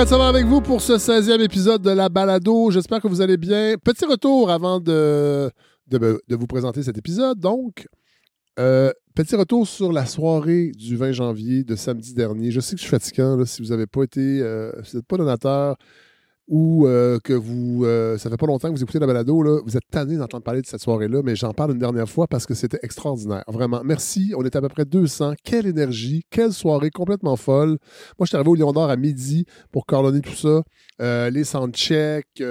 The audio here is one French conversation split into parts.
Fred va avec vous pour ce 16e épisode de la balado. J'espère que vous allez bien. Petit retour avant de, de, vous présenter cet épisode. Donc, euh, petit retour sur la soirée du 20 janvier de samedi dernier. Je sais que je suis fatigant là, si vous n'avez pas été, euh, si vous n'êtes pas donateur ou euh, que vous, euh, ça fait pas longtemps que vous écoutez la balado, là, vous êtes tanné d'entendre parler de cette soirée-là, mais j'en parle une dernière fois parce que c'était extraordinaire. Vraiment, merci. On était à peu près 200. Quelle énergie, quelle soirée complètement folle. Moi, je suis arrivé au Lion d'Or à midi pour coordonner tout ça. Euh, les soundchecks,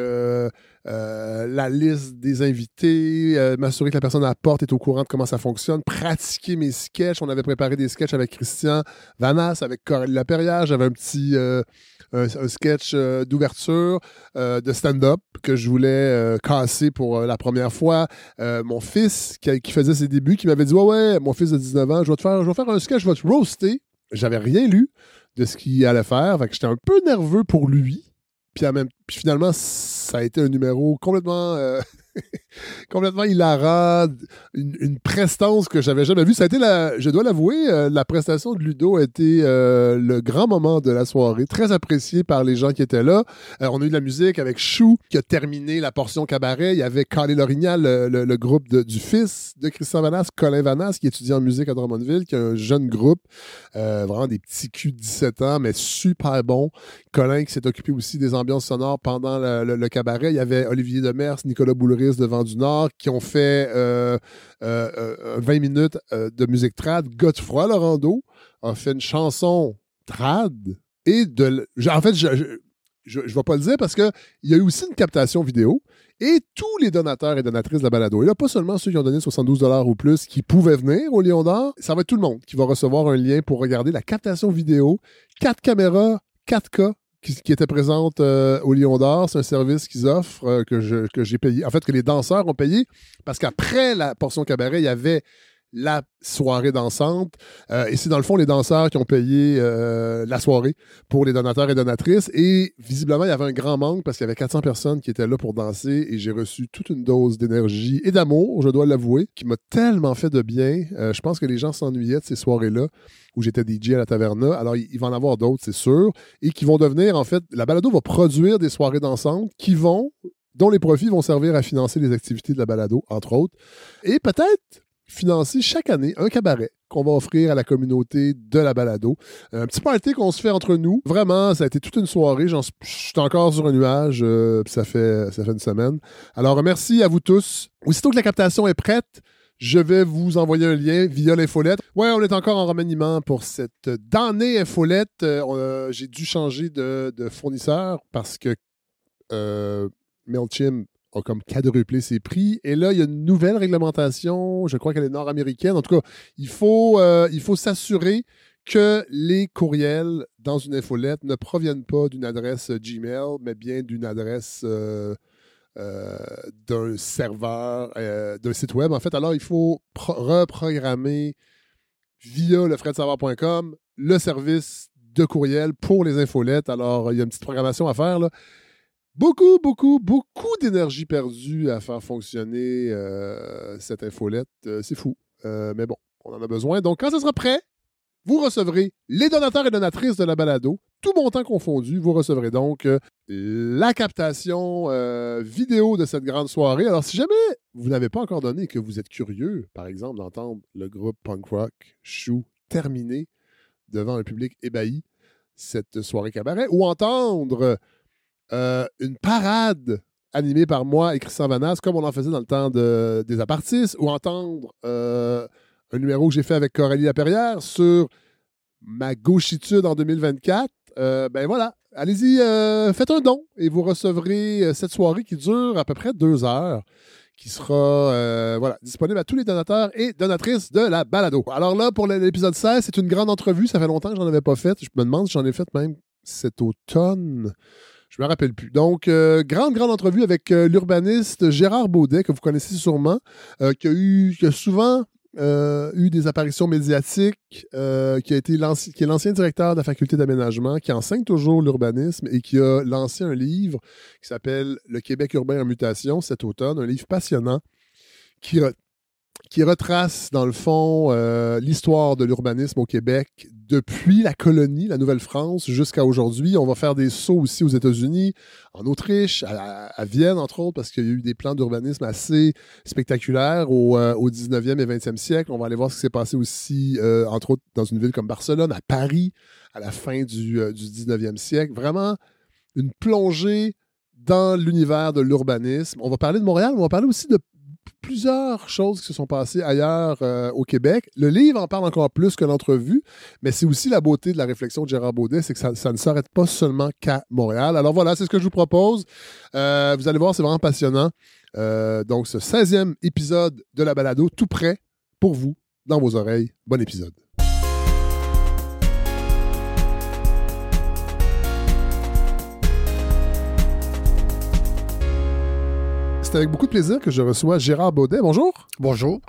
euh, la liste des invités, euh, m'assurer que la personne à la porte est au courant de comment ça fonctionne, pratiquer mes sketchs. On avait préparé des sketchs avec Christian Vanas, avec Coralie Laperrière. J'avais un petit euh, un, sketch d'ouverture de stand-up que je voulais casser pour la première fois. Mon fils qui, qui faisait ses débuts, qui m'avait dit Ouais, ouais, mon fils de 19 ans, je vais te faire, je vais faire un sketch, je vais te roaster. J'avais rien lu de ce qu'il allait faire. Fait que j'étais un peu nerveux pour lui. Puis, en même, puis finalement, ça a été un numéro complètement, euh, complètement hilarant, une, une prestance que j'avais jamais vue. Ça a été, la, je dois l'avouer, euh, la prestation de Ludo a été euh, le grand moment de la soirée, très apprécié par les gens qui étaient là. Euh, on a eu de la musique avec Chou qui a terminé la portion cabaret. Il y avait Carly Lorignal, le, le- groupe du fils de Christian Vanas, Colin Vanas, qui étudie en musique à Drummondville, qui est un jeune groupe, vraiment des petits culs de 17 ans, mais super bon. Colin qui s'est occupé aussi des ambiances sonores pendant le, cabaret. Il y avait Olivier Demers, Nicolas Boulris de Vent du Nord qui ont fait euh, euh, euh, 20 minutes euh, de musique trad. Godefroy Laurando a fait une chanson trad et de... En fait, je... je ne vais pas le dire parce qu'il y a eu aussi une captation vidéo et tous les donateurs et donatrices de la balado. Et là, pas seulement ceux qui ont donné 72 ou plus qui pouvaient venir au Lion d'Or, ça va être tout le monde qui va recevoir un lien pour regarder la captation vidéo. Quatre caméras, 4K qui, étaient présentes euh, au Lion d'Or. C'est un service qu'ils offrent euh, que j'ai payé. En fait, que les danseurs ont payé parce qu'après la portion cabaret, il y avait la soirée dansante. Euh, et c'est dans le fond les danseurs qui ont payé euh, la soirée pour les donateurs et donatrices. Et visiblement, il y avait un grand manque parce qu'il y avait 400 personnes qui étaient là pour danser et j'ai reçu toute une dose d'énergie et d'amour, je dois l'avouer, qui m'a tellement fait de bien. Euh, je pense que les gens s'ennuyaient de ces soirées-là où j'étais DJ à la taverna. Alors, il, va en avoir d'autres, c'est sûr, et qui vont devenir, en fait, la balado va produire des soirées dansantes qui vont, dont les profits vont servir à financer les activités de la balado, entre autres. Et peut-être financer chaque année un cabaret qu'on va offrir à la communauté de la balado. Un petit party qu'on se fait entre nous. Vraiment, ça a été toute une soirée. J'en suis- Je suis encore sur un nuage, euh, ça fait, ça fait une semaine. Alors, merci à vous tous. Aussitôt que la captation est prête, je vais vous envoyer un lien via l'infolette. Ouais, on est encore en remaniement pour cette damnée infolette. Euh, a- J'ai dû changer de, fournisseur parce que euh, MailChimp a comme quadruplé ses prix. Et là, il y a une nouvelle réglementation. Je crois qu'elle est nord-américaine. En tout cas, il faut, euh, faut s'assurer que les courriels dans une infolette ne proviennent pas d'une adresse Gmail, mais bien d'une adresse euh, euh, d'un serveur, d'un site web. En fait, alors il faut pro- reprogrammer via le fredsavoir.com le service de courriel pour les infolettes. Alors, il y a une petite programmation à faire. Là. Beaucoup, beaucoup, beaucoup d'énergie perdue à faire fonctionner euh, cette infolette. Euh, c'est fou. Euh, mais bon, on en a besoin. Donc, quand ce sera prêt, vous recevrez les donateurs et donatrices de la balado, tout montant confondu. Vous recevrez donc la captation vidéo de cette grande soirée. Alors, si jamais vous n'avez pas encore donné et que vous êtes curieux, par exemple, d'entendre le groupe punk rock Chou terminer devant un public ébahi cette soirée cabaret, ou entendre euh, une parade animée par moi et Christian Vanas, comme on en faisait dans le temps de- des apartistes, ou entendre euh, un numéro que j'ai fait avec Coralie Laperrière sur ma gauchitude en 2024, euh, ben voilà, allez-y, faites un don et vous recevrez cette soirée qui dure à peu près deux heures, qui sera voilà, disponible à tous les donateurs et donatrices de la balado. Alors là, pour l'épisode 16, c'est une grande entrevue, ça fait longtemps que j'en avais pas fait, je me demande si j'en ai fait même cet automne. Je me rappelle plus. Donc, euh, grande, grande entrevue avec euh, l'urbaniste Gérard Baudet, que vous connaissez sûrement, euh, qui, a eu, qui a souvent eu des apparitions médiatiques, qui, a été est l'ancien directeur de la faculté d'aménagement, qui enseigne toujours l'urbanisme et qui a lancé un livre qui s'appelle Le Québec urbain en mutation cet automne, un livre passionnant qui, re- qui retrace, dans le fond, euh, l'histoire de l'urbanisme au Québec depuis la colonie, la Nouvelle-France, jusqu'à aujourd'hui. On va faire des sauts aussi aux États-Unis, en Autriche, à, Vienne, entre autres, parce qu'il y a eu des plans d'urbanisme assez spectaculaires au, euh, au, 19e et 20e siècle. On va aller voir ce qui s'est passé aussi, euh, entre autres, dans une ville comme Barcelone, à Paris, à la fin du, du 19e siècle. Vraiment une plongée dans l'univers de l'urbanisme. On va parler de Montréal, mais on va parler aussi de plusieurs choses qui se sont passées ailleurs euh, au Québec. Le livre en parle encore plus que l'entrevue, mais c'est aussi la beauté de la réflexion de Gérard Baudet, c'est que ça, ne s'arrête pas seulement qu'à Montréal. Alors voilà, c'est ce que je vous propose. Euh, vous allez voir, c'est vraiment passionnant. Euh, donc, ce 16e épisode de la balado, tout prêt pour vous, dans vos oreilles. Bon épisode. C'est avec beaucoup de plaisir que je reçois Gérard Baudet. Bonjour. Bonjour.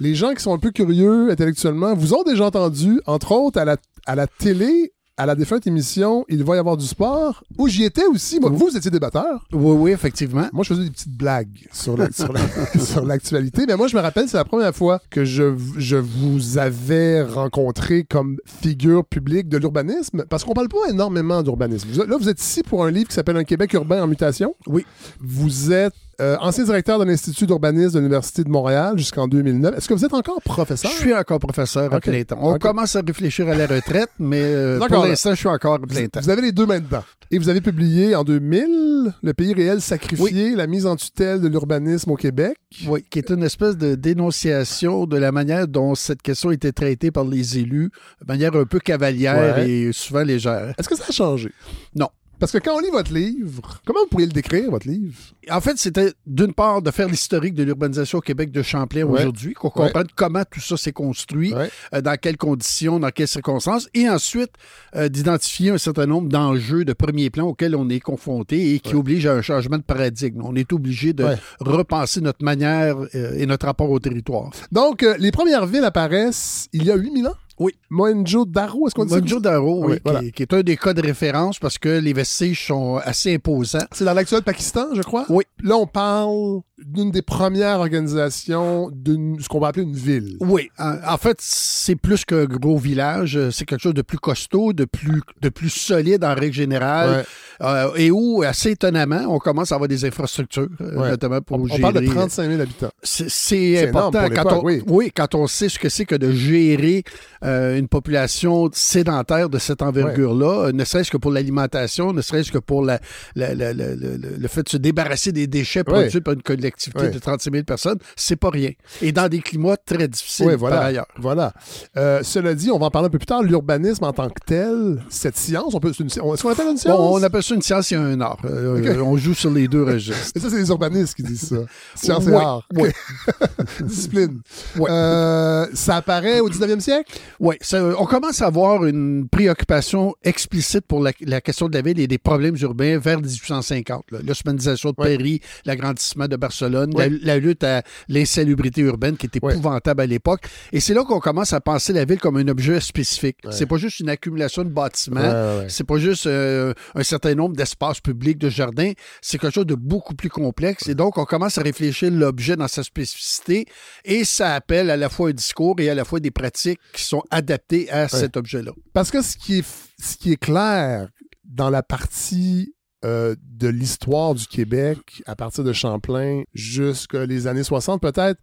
Les gens qui sont un peu curieux intellectuellement vous ont déjà entendu, entre autres, à la, à la télé à la défunte émission Il va y avoir du sport, où j'y étais aussi. Moi, vous, vous étiez débatteur. Oui, oui, effectivement. Moi, je faisais des petites blagues sur, l'actualité. Mais moi, je me rappelle, c'est la première fois que je, je vous avais rencontré comme figure publique de l'urbanisme, parce qu'on parle pas énormément d'urbanisme. Là, vous êtes ici pour un livre qui s'appelle Un Québec urbain en mutation. Oui. Vous êtes euh, ancien directeur de l'Institut d'urbanisme de l'Université de Montréal jusqu'en 2009. Est-ce que vous êtes encore professeur? Je suis encore professeur à plein temps. On commence à réfléchir à la retraite, mais euh, pour l'instant, je suis encore à plein temps. Vous avez les deux mains dedans. Et vous avez publié en 2000 Le pays réel sacrifié, la mise en tutelle de l'urbanisme au Québec. Oui, qui est une espèce de dénonciation de la manière dont cette question était traitée par les élus, de manière un peu cavalière et souvent légère. Est-ce que ça a changé? Non. Parce que quand on lit votre livre, comment vous pourriez le décrire, votre livre? En fait, c'était d'une part de faire l'historique de l'urbanisation au Québec de Champlain aujourd'hui, qu'on comprenne comment tout ça s'est construit, euh, dans quelles conditions, dans quelles circonstances, et ensuite euh, d'identifier un certain nombre d'enjeux de premier plan auxquels on est confronté et qui obligent à un changement de paradigme. On est obligé de repenser notre manière euh, et notre rapport au territoire. Donc, les premières villes apparaissent il y a 8000 ans? Oui. Mohenjo-Daro, est-ce qu'on dit Mohenjo-Daro, oui, qui, est un des cas de référence parce que les vestiges sont assez imposants. C'est dans l'actuel Pakistan, je crois? Oui. Là, on parle d'une des premières organisations d'une ce qu'on va appeler une ville. Oui. En, fait, c'est plus qu'un gros village. C'est quelque chose de plus costaud, de plus, de plus solide en règle générale. Euh, et où, assez étonnamment, on commence à avoir des infrastructures, euh, notamment pour gérer... On parle de 35 000 habitants. C'est important quand on, oui. quand on sait ce que c'est que de gérer euh, une population sédentaire de cette envergure-là, euh, ne serait-ce que pour l'alimentation, ne serait-ce que pour la, le fait de se débarrasser des déchets produits par une collectivité de 36 000 personnes, c'est pas rien. Et dans des climats très difficiles voilà, par ailleurs. Voilà. Euh, cela dit, on va en parler un peu plus tard, l'urbanisme en tant que tel, cette science, on peut, est-ce qu'on appelle une science? on appelle ça une science et un art. on joue sur les deux registres. Et ça, c'est les urbanistes qui disent ça. Science et art. Oui. Discipline. ça apparaît au 19e siècle? Oui, on commence à avoir une préoccupation explicite pour la, question de la ville et des problèmes urbains vers 1850. L'osmanisation de Paris, l'agrandissement de Barcelone, la, lutte à l'insalubrité urbaine qui était épouvantable à l'époque. Et c'est là qu'on commence à penser la ville comme un objet spécifique. C'est pas juste une accumulation de bâtiments, c'est pas juste euh, un certain nombre d'espaces publics, de jardins, c'est quelque chose de beaucoup plus complexe. Et donc, on commence à réfléchir l'objet dans sa spécificité. Et ça appelle à la fois un discours et à la fois des pratiques qui sont adaptées à cet objet-là. Parce que ce qui est, ce qui est clair dans la partie euh, de l'histoire du Québec, à partir de Champlain jusqu'à les années 60 peut-être,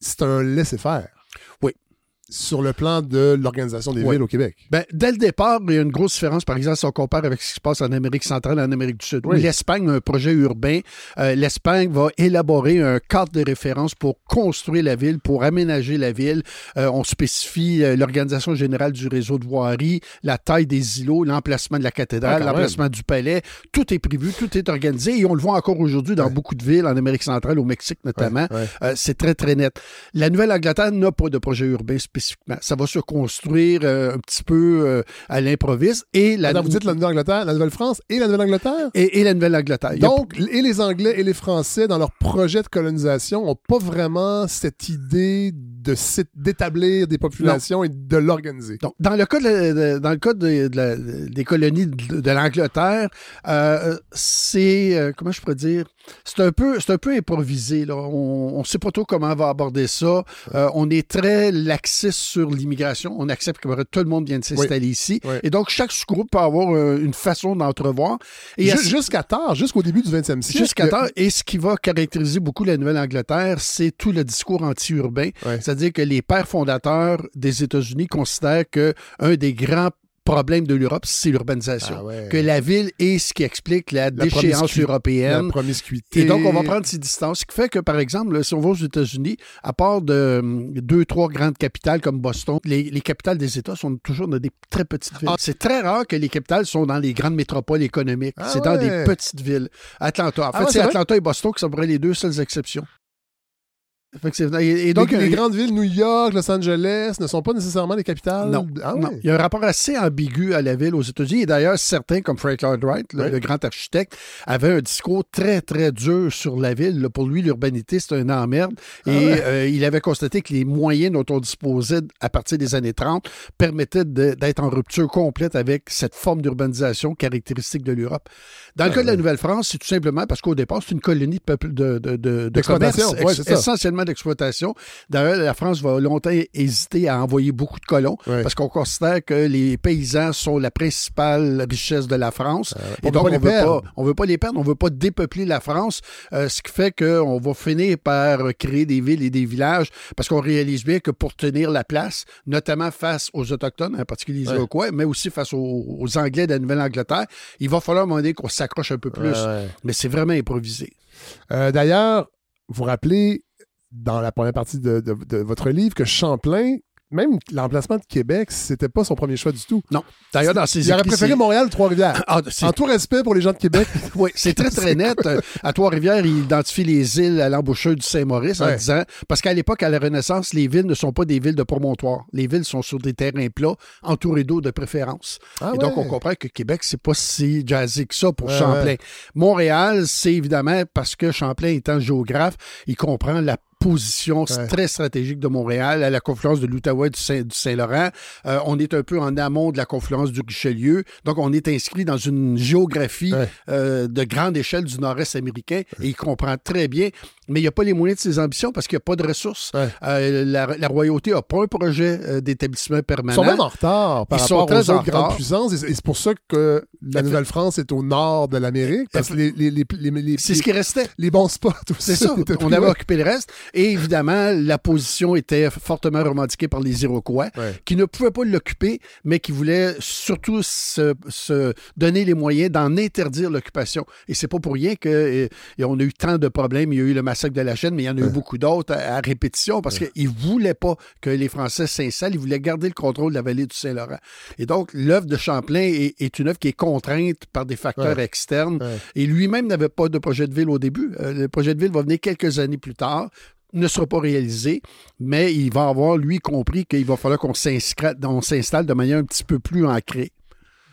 c'est un laisser-faire. Oui sur le plan de l'organisation des villes au Québec? Ben, dès le départ, il y a une grosse différence, par exemple, si on compare avec ce qui se passe en Amérique centrale et en Amérique du Sud. L'Espagne a un projet urbain. Euh, L'Espagne va élaborer un cadre de référence pour construire la ville, pour aménager la ville. Euh, on spécifie euh, l'organisation générale du réseau de voirie, la taille des îlots, l'emplacement de la cathédrale, ah, l'emplacement du palais. Tout est prévu, tout est organisé et on le voit encore aujourd'hui dans beaucoup de villes, en Amérique centrale, au Mexique notamment. C'est très, très net. La Nouvelle-Angleterre n'a pas de projet urbain spécifique spécifiquement. Ça va se construire euh, un petit peu euh, à l'improviste. Et la, vous dites la Nouvelle-Angleterre, la Nouvelle-France et la Nouvelle-Angleterre? et, et la Nouvelle-Angleterre. A Donc, et les Anglais et les Français, dans leur projet de colonisation, n'ont pas vraiment cette idée de d'établir des populations et de l'organiser. Donc, dans le cas, de la- de- dans le cas de- de la- des colonies de, l'Angleterre, euh, c'est comment je pourrais dire, c'est un peu, c'est un peu improvisé. Là. On ne sait pas trop comment on va aborder ça. On est très sur l'immigration. On accepte que tout le monde vienne s'installer ici. Oui. Et donc, chaque sous-groupe peut avoir euh, une façon d'entrevoir. Et à Ju- Jusqu'à tard, jusqu'au début du 20e siècle. Jusqu'à temps, et ce qui va caractériser beaucoup la Nouvelle-Angleterre, c'est tout le discours anti-urbain. C'est-à-dire que les pères fondateurs des États-Unis considèrent que un des grands problèmes de l'Europe, c'est l'urbanisation. Ah ouais. Que la ville est ce qui explique la, déchéance européenne. La promiscuité. Et donc, on va prendre ces distances. Ce qui fait que, par exemple, là, si on va aux États-Unis, à part de hum, deux, trois grandes capitales comme Boston, les, les capitales des États sont toujours dans des très petites villes. Ah. C'est très rare que les capitales sont dans les grandes métropoles économiques. Ah c'est dans des petites villes. Atlanta. En fait, c'est? Atlanta et Boston qui sont les deux seules exceptions. Et, et donc, les, euh, grandes villes, New York, Los Angeles, ne sont pas nécessairement des capitales. Non, Ah. Il y a un rapport assez ambigu à la ville aux États-Unis. Et d'ailleurs, certains, comme Frank Lloyd Wright, le, grand architecte, avaient un discours très, très dur sur la ville. Là, pour lui, l'urbanité, c'est un emmerde. Ah et ouais. euh, il avait constaté que les moyens dont on disposait à partir des années 30 permettaient d'être en rupture complète avec cette forme d'urbanisation caractéristique de l'Europe. Dans le Ah cas de la ouais. Nouvelle-France, c'est tout simplement parce qu'au départ, c'est une colonie de, de, de, de, commerce, Ouais, essentiellement d'exploitation. D'ailleurs, la France va longtemps hésiter à envoyer beaucoup de colons parce qu'on considère que les paysans sont la principale richesse de la France. on et donc, on les veut pas, les perdre, on veut pas dépeupler la France, euh, ce qui fait qu'on va finir par créer des villes et des villages parce qu'on réalise bien que pour tenir la place, notamment face aux Autochtones, en particulier les. Iroquois, mais aussi face aux, aux Anglais de la Nouvelle-Angleterre, il va falloir donné qu'on s'accroche un peu plus. Ouais, ouais. Mais c'est vraiment improvisé. Euh, D'ailleurs, vous rappelez, dans la première partie de, de- de votre livre, que Champlain, même l'emplacement de Québec, c'était pas son premier choix du tout. Non. D'ailleurs, dans ses Il aurait préféré Montréal ou Trois-Rivières. Ah, En tout respect pour les gens de Québec. Oui, c'est très, très net. À Trois-Rivières, il identifie les îles à l'embouchure du Saint-Maurice en disant, parce qu'à l'époque, à la Renaissance, les villes ne sont pas des villes de promontoire. Les villes sont sur des terrains plats, entourés d'eau de préférence. Ah Et donc, on comprend que Québec, c'est pas si jazzy que ça pour Ouais, Champlain. Montréal, c'est évidemment parce que Champlain étant géographe, il comprend la position Ouais. très stratégique de Montréal à la confluence de l'Outaouais et du Saint- du Saint-Laurent. Euh, on est un peu en amont de la confluence du Richelieu. Donc, on est inscrit dans une géographie Ouais. euh, de grande échelle du nord-est américain et il comprend très bien, mais il n'y a pas les moyens de ses ambitions parce qu'il n'y a pas de ressources. Ouais. Euh, la, la royauté n'a pas un projet d'établissement Ils permanent. sont même en retard par Ils sont très aux en autres grandes retard. puissances. Et c'est pour ça que la Nouvelle-France est au nord de l'Amérique. Parce que les, les, les, les, les- C'est ce qui restait. les bons spots aussi. C'est ça. On avait occupé le reste. Et évidemment, la position était fortement revendiquée par les Iroquois, Ouais. qui ne pouvaient pas l'occuper, mais qui voulaient surtout se, se donner les moyens d'en interdire l'occupation. Et c'est pas pour rien que et on a eu tant de problèmes. Il y a eu le massacre de la chaîne, mais il y en a eu beaucoup d'autres à, à répétition parce qu'ils voulaient pas que les Français s'installent. Ils voulaient garder le contrôle de la vallée du Saint-Laurent. Et donc, l'œuvre de Champlain est, est une œuvre qui est contrainte par des facteurs Ouais. externes. Ouais. Et lui-même n'avait pas de projet de ville au début. Euh, le projet de ville va venir quelques années plus tard ne sera pas réalisé, mais il va avoir, lui, compris qu'il va falloir qu'on s'installe de manière un petit peu plus ancrée.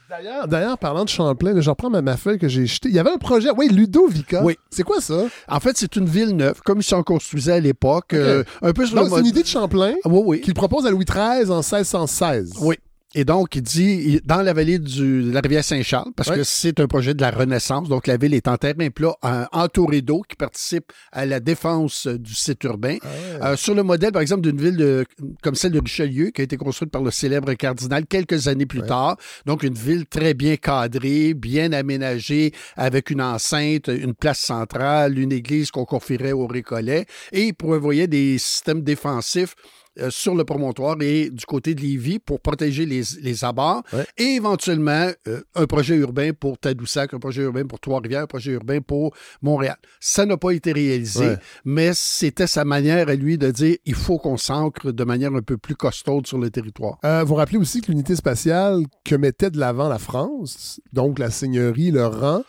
D'ailleurs, d'ailleurs, parlant de Champlain, je reprends ma, feuille que j'ai jetée. Il y avait un projet, oui, Ludovica. Oui. C'est quoi ça? En fait, c'est une ville neuve, comme ils s'en construisaient à l'époque, euh, un peu sur Donc, le c'est mode... une idée de Champlain Ah, oui, oui. qu'il propose à Louis XIII en 1616. Oui. Et donc, il dit, dans la vallée du- de la rivière Saint-Charles, parce que c'est un projet de la Renaissance, donc la ville est en terrain plat, en- entourée d'eau, qui participe à la défense euh, du site urbain. Ah. Euh, sur le modèle, par exemple, d'une ville de- comme celle de Richelieu, qui a été construite par le célèbre cardinal quelques années plus tard. Donc, une ville très bien cadrée, bien aménagée, avec une enceinte, une place centrale, une église qu'on confierait aux Récollets. Et il prévoyait des systèmes défensifs euh, sur le promontoire et du côté de Lévis pour protéger les, les abords Ouais. et éventuellement euh, un projet urbain pour Tadoussac, un projet urbain pour Trois-Rivières, un projet urbain pour Montréal. Ça n'a pas été réalisé, Ouais. mais c'était sa manière à lui de dire il faut qu'on s'ancre de manière un peu plus costaude sur le territoire. Euh, vous rappelez aussi que l'unité spatiale que mettait de l'avant la France, donc la seigneurie, le rang,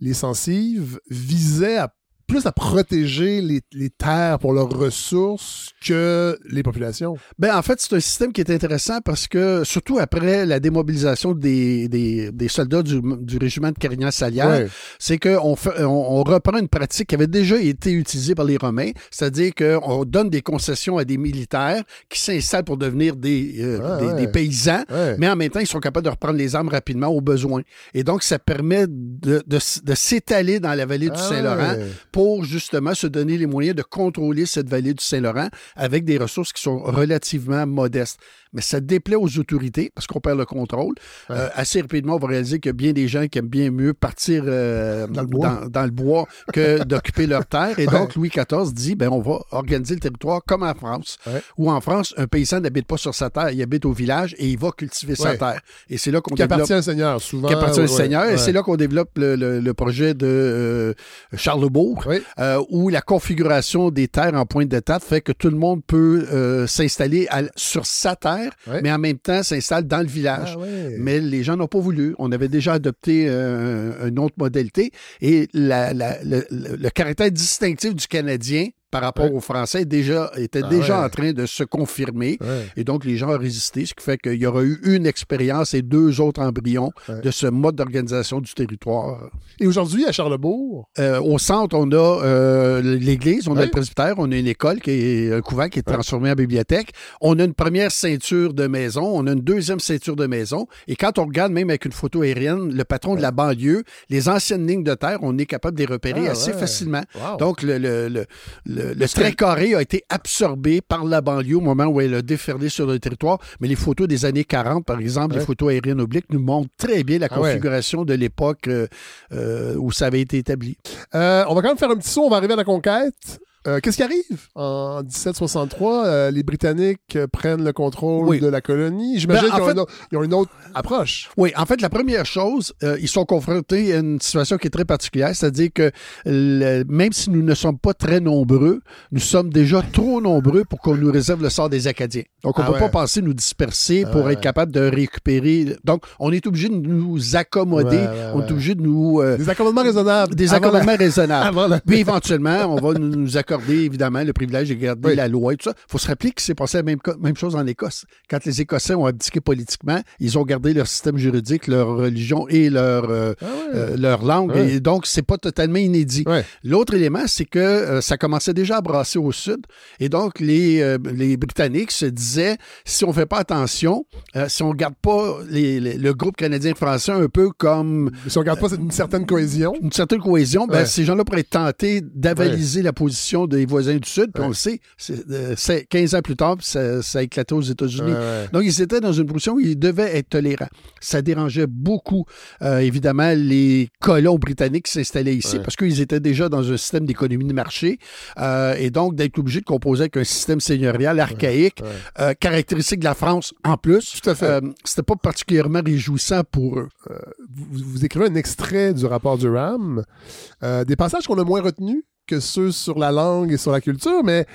les sensives, visait à plus à protéger les, les terres pour leurs ressources que les populations. Ben, en fait, c'est un système qui est intéressant parce que, surtout après la démobilisation des, des, des soldats du, du régiment de Carignan-Salière, Ouais. c'est qu'on on, on reprend une pratique qui avait déjà été utilisée par les Romains, c'est-à-dire qu'on donne des concessions à des militaires qui s'installent pour devenir des, euh, des, ouais. des paysans, mais en même temps, ils sont capables de reprendre les armes rapidement au besoin. Et donc, ça permet de, de, s'étaler dans la vallée du Ah, Saint-Laurent. Pour justement se donner les moyens de contrôler cette vallée du Saint-Laurent avec des ressources qui sont relativement modestes. Mais ça déplaît aux autorités parce qu'on perd le contrôle. Ouais. Euh, assez rapidement, on va réaliser qu'il y a bien des gens qui aiment bien mieux partir euh, Dans le bois. dans- dans le bois que d'occuper leur terre. Et donc, Louis XIV dit, ben, on va organiser le territoire comme en France. Ouais. Où en France, un paysan n'habite pas sur sa terre, il habite au village et il va cultiver sa terre. Et c'est là qu'on Qui développe appartient au Seigneur, souvent. qui appartient au Seigneur. Et c'est là qu'on développe le, le- le projet de euh, Charlebourg, euh, où la configuration des terres en pointe d'étape fait que tout le monde peut s'installer sur sa terre, Mais en même temps s'installe dans le village. Ah. Mais les gens n'ont pas voulu. On avait déjà adopté euh, une autre modalité. Et la- la- le, le- le caractère distinctif du Canadien par rapport Ouais. aux Français déjà, était Ah déjà ouais. en train de se confirmer. Ouais. Et donc, les gens ont résisté, ce qui fait qu'il y aura eu une expérience et deux autres embryons de ce mode d'organisation du territoire. Et aujourd'hui, à Charlebourg, Euh, au centre, on a euh, l'église, on a le presbytère, on a une école, qui est un couvent qui est transformé en bibliothèque. On a une première ceinture de maison, on a une deuxième ceinture de maison. Et quand on regarde, même avec une photo aérienne, le patron de la banlieue, les anciennes lignes de terre, on est capable de les repérer Ah, assez facilement. wow. Donc, le, le, le, le- le trait carré a été absorbé par la banlieue au moment où elle a déferlé sur le territoire. Mais les photos des années 40, par exemple, Ouais. les photos aériennes obliques, nous montrent très bien la Ah ouais. configuration de l'époque euh, euh, où ça avait été établi. Euh, on va quand même faire un petit saut, on va arriver à la conquête. Euh, Qu'est-ce qui arrive? En 1763, euh, les Britanniques euh, prennent le contrôle Oui. de la colonie. J'imagine Ben, en qu'ils ont, fait- une autre- ils ont une autre approche. Oui, en fait, la première chose, euh, ils sont confrontés à une situation qui est très particulière, c'est-à-dire que le- même si nous ne sommes pas très nombreux, nous sommes déjà trop nombreux pour qu'on nous réserve le sort des Acadiens. Donc, on ne Ah peut ouais. pas penser nous disperser Ah pour ouais, être capable de récupérer. Donc, on est obligé de nous accommoder, Ouais, on est obligé de nous... Des accommodements raisonnables. des Avant la- accommodements raisonnables. Avant la- Puis éventuellement, on va nous nous accorder évidemment le privilège de garder Oui. la loi et tout ça. Il faut se rappeler que c'est passé la même, même chose en Écosse. Quand les Écossais ont abdiqué politiquement, ils ont gardé leur système juridique, leur religion et leur, euh, Ah euh, leur langue. Ouais. Et donc, c'est pas totalement inédit. L'autre élément, c'est que euh, ça commençait déjà à brasser au sud. Et donc, les, les Britanniques se disaient, si on fait pas attention, si on garde pas les- les- le groupe canadien-français un peu comme Si on regarde pas, une certaine cohésion. une certaine cohésion, ben, ces gens-là pourraient être tentés d'avaliser la position des voisins du Sud. Puis Ouais. on le sait, c'est, euh, c'est 15 ans plus tard, ça, ça a éclaté aux États-Unis. Ouais. Donc, ils étaient dans une position où ils devaient être tolérants. Ça dérangeait beaucoup, euh, évidemment, les colons britanniques qui s'installaient ici Ouais. parce qu'ils étaient déjà dans un système d'économie de marché. euh, et donc, d'être obligés de composer avec un système seigneurial archaïque, euh, caractéristique de la France en plus. Tout à fait. euh, c'était pas particulièrement réjouissant pour eux. vous, vous écrivez un extrait du rapport du RAM, euh, des passages qu'on a moins retenus? Que ceux sur la langue et sur la culture, mais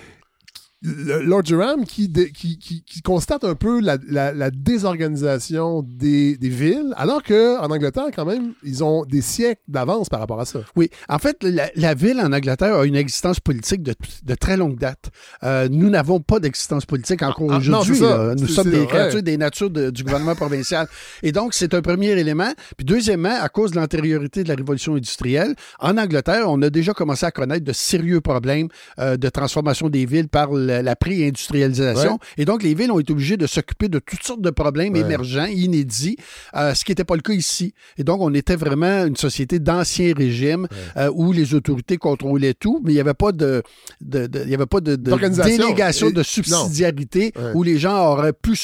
le- Lord Durham qui, qui, qui- qui constate un peu la, la- la désorganisation des, des villes, alors qu'en Angleterre, quand même, ils ont des siècles d'avance par rapport à ça. Oui, en fait, la, la ville en Angleterre a une existence politique de, de très longue date. Euh, nous n'avons pas d'existence politique encore Ah, ah, aujourd'hui. Nous sommes des créatures des natures de- du gouvernement provincial. Et donc, c'est un premier élément. Puis deuxièmement, à cause de l'antériorité de la révolution industrielle, en Angleterre, on a déjà commencé à connaître de sérieux problèmes euh, de transformation des villes par la, la pré-industrialisation. Ouais. Et donc, les villes ont été obligées de s'occuper de toutes sortes de problèmes Ouais. émergents, inédits, euh, ce qui n'était pas le cas ici. Et donc, on était vraiment une société d'ancien régime euh, où les autorités contrôlaient tout, mais il n'y avait pas de, de- de- y avait pas de, délégation de subsidiarité où les gens auraient pu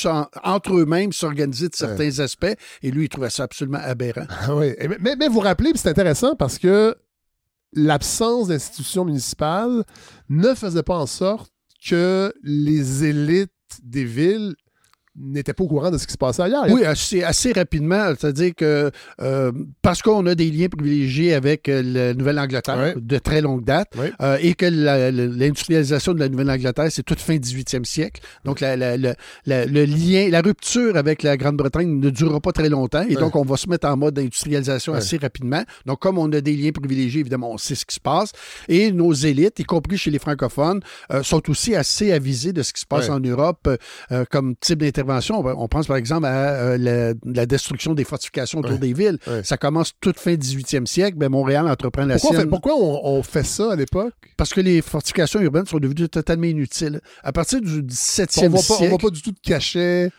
entre eux-mêmes s'organiser de certains aspects. Et lui, il trouvait ça absolument aberrant. Ah oui. Mais, mais vous rappelez, c'est intéressant parce que l'absence d'institutions municipales ne faisait pas en sorte que les élites des villes n'étaient pas au courant de ce qui se passait ailleurs. Oui, assez, assez rapidement. C'est-à-dire que euh, parce qu'on a des liens privilégiés avec euh, la Nouvelle-Angleterre de très longue date euh, et que l'industrialisation de la Nouvelle-Angleterre, c'est toute fin 18e siècle. Donc, la, le lien, la rupture avec la Grande-Bretagne ne durera pas très longtemps et donc on va se mettre en mode d'industrialisation assez rapidement. Donc, comme on a des liens privilégiés, évidemment, on sait ce qui se passe et nos élites, y compris chez les francophones, sont aussi assez avisés de ce qui se passe en Europe comme type d'intervention. On pense par exemple à la, destruction des fortifications autour des villes. Ça commence toute fin 18e siècle. Ben, Montréal entreprend la pourquoi sienne. pourquoi on, fait ça à l'époque? Parce que les fortifications urbaines sont devenues totalement inutiles. À partir du 17e siècle... On ne voit pas du tout de cachet.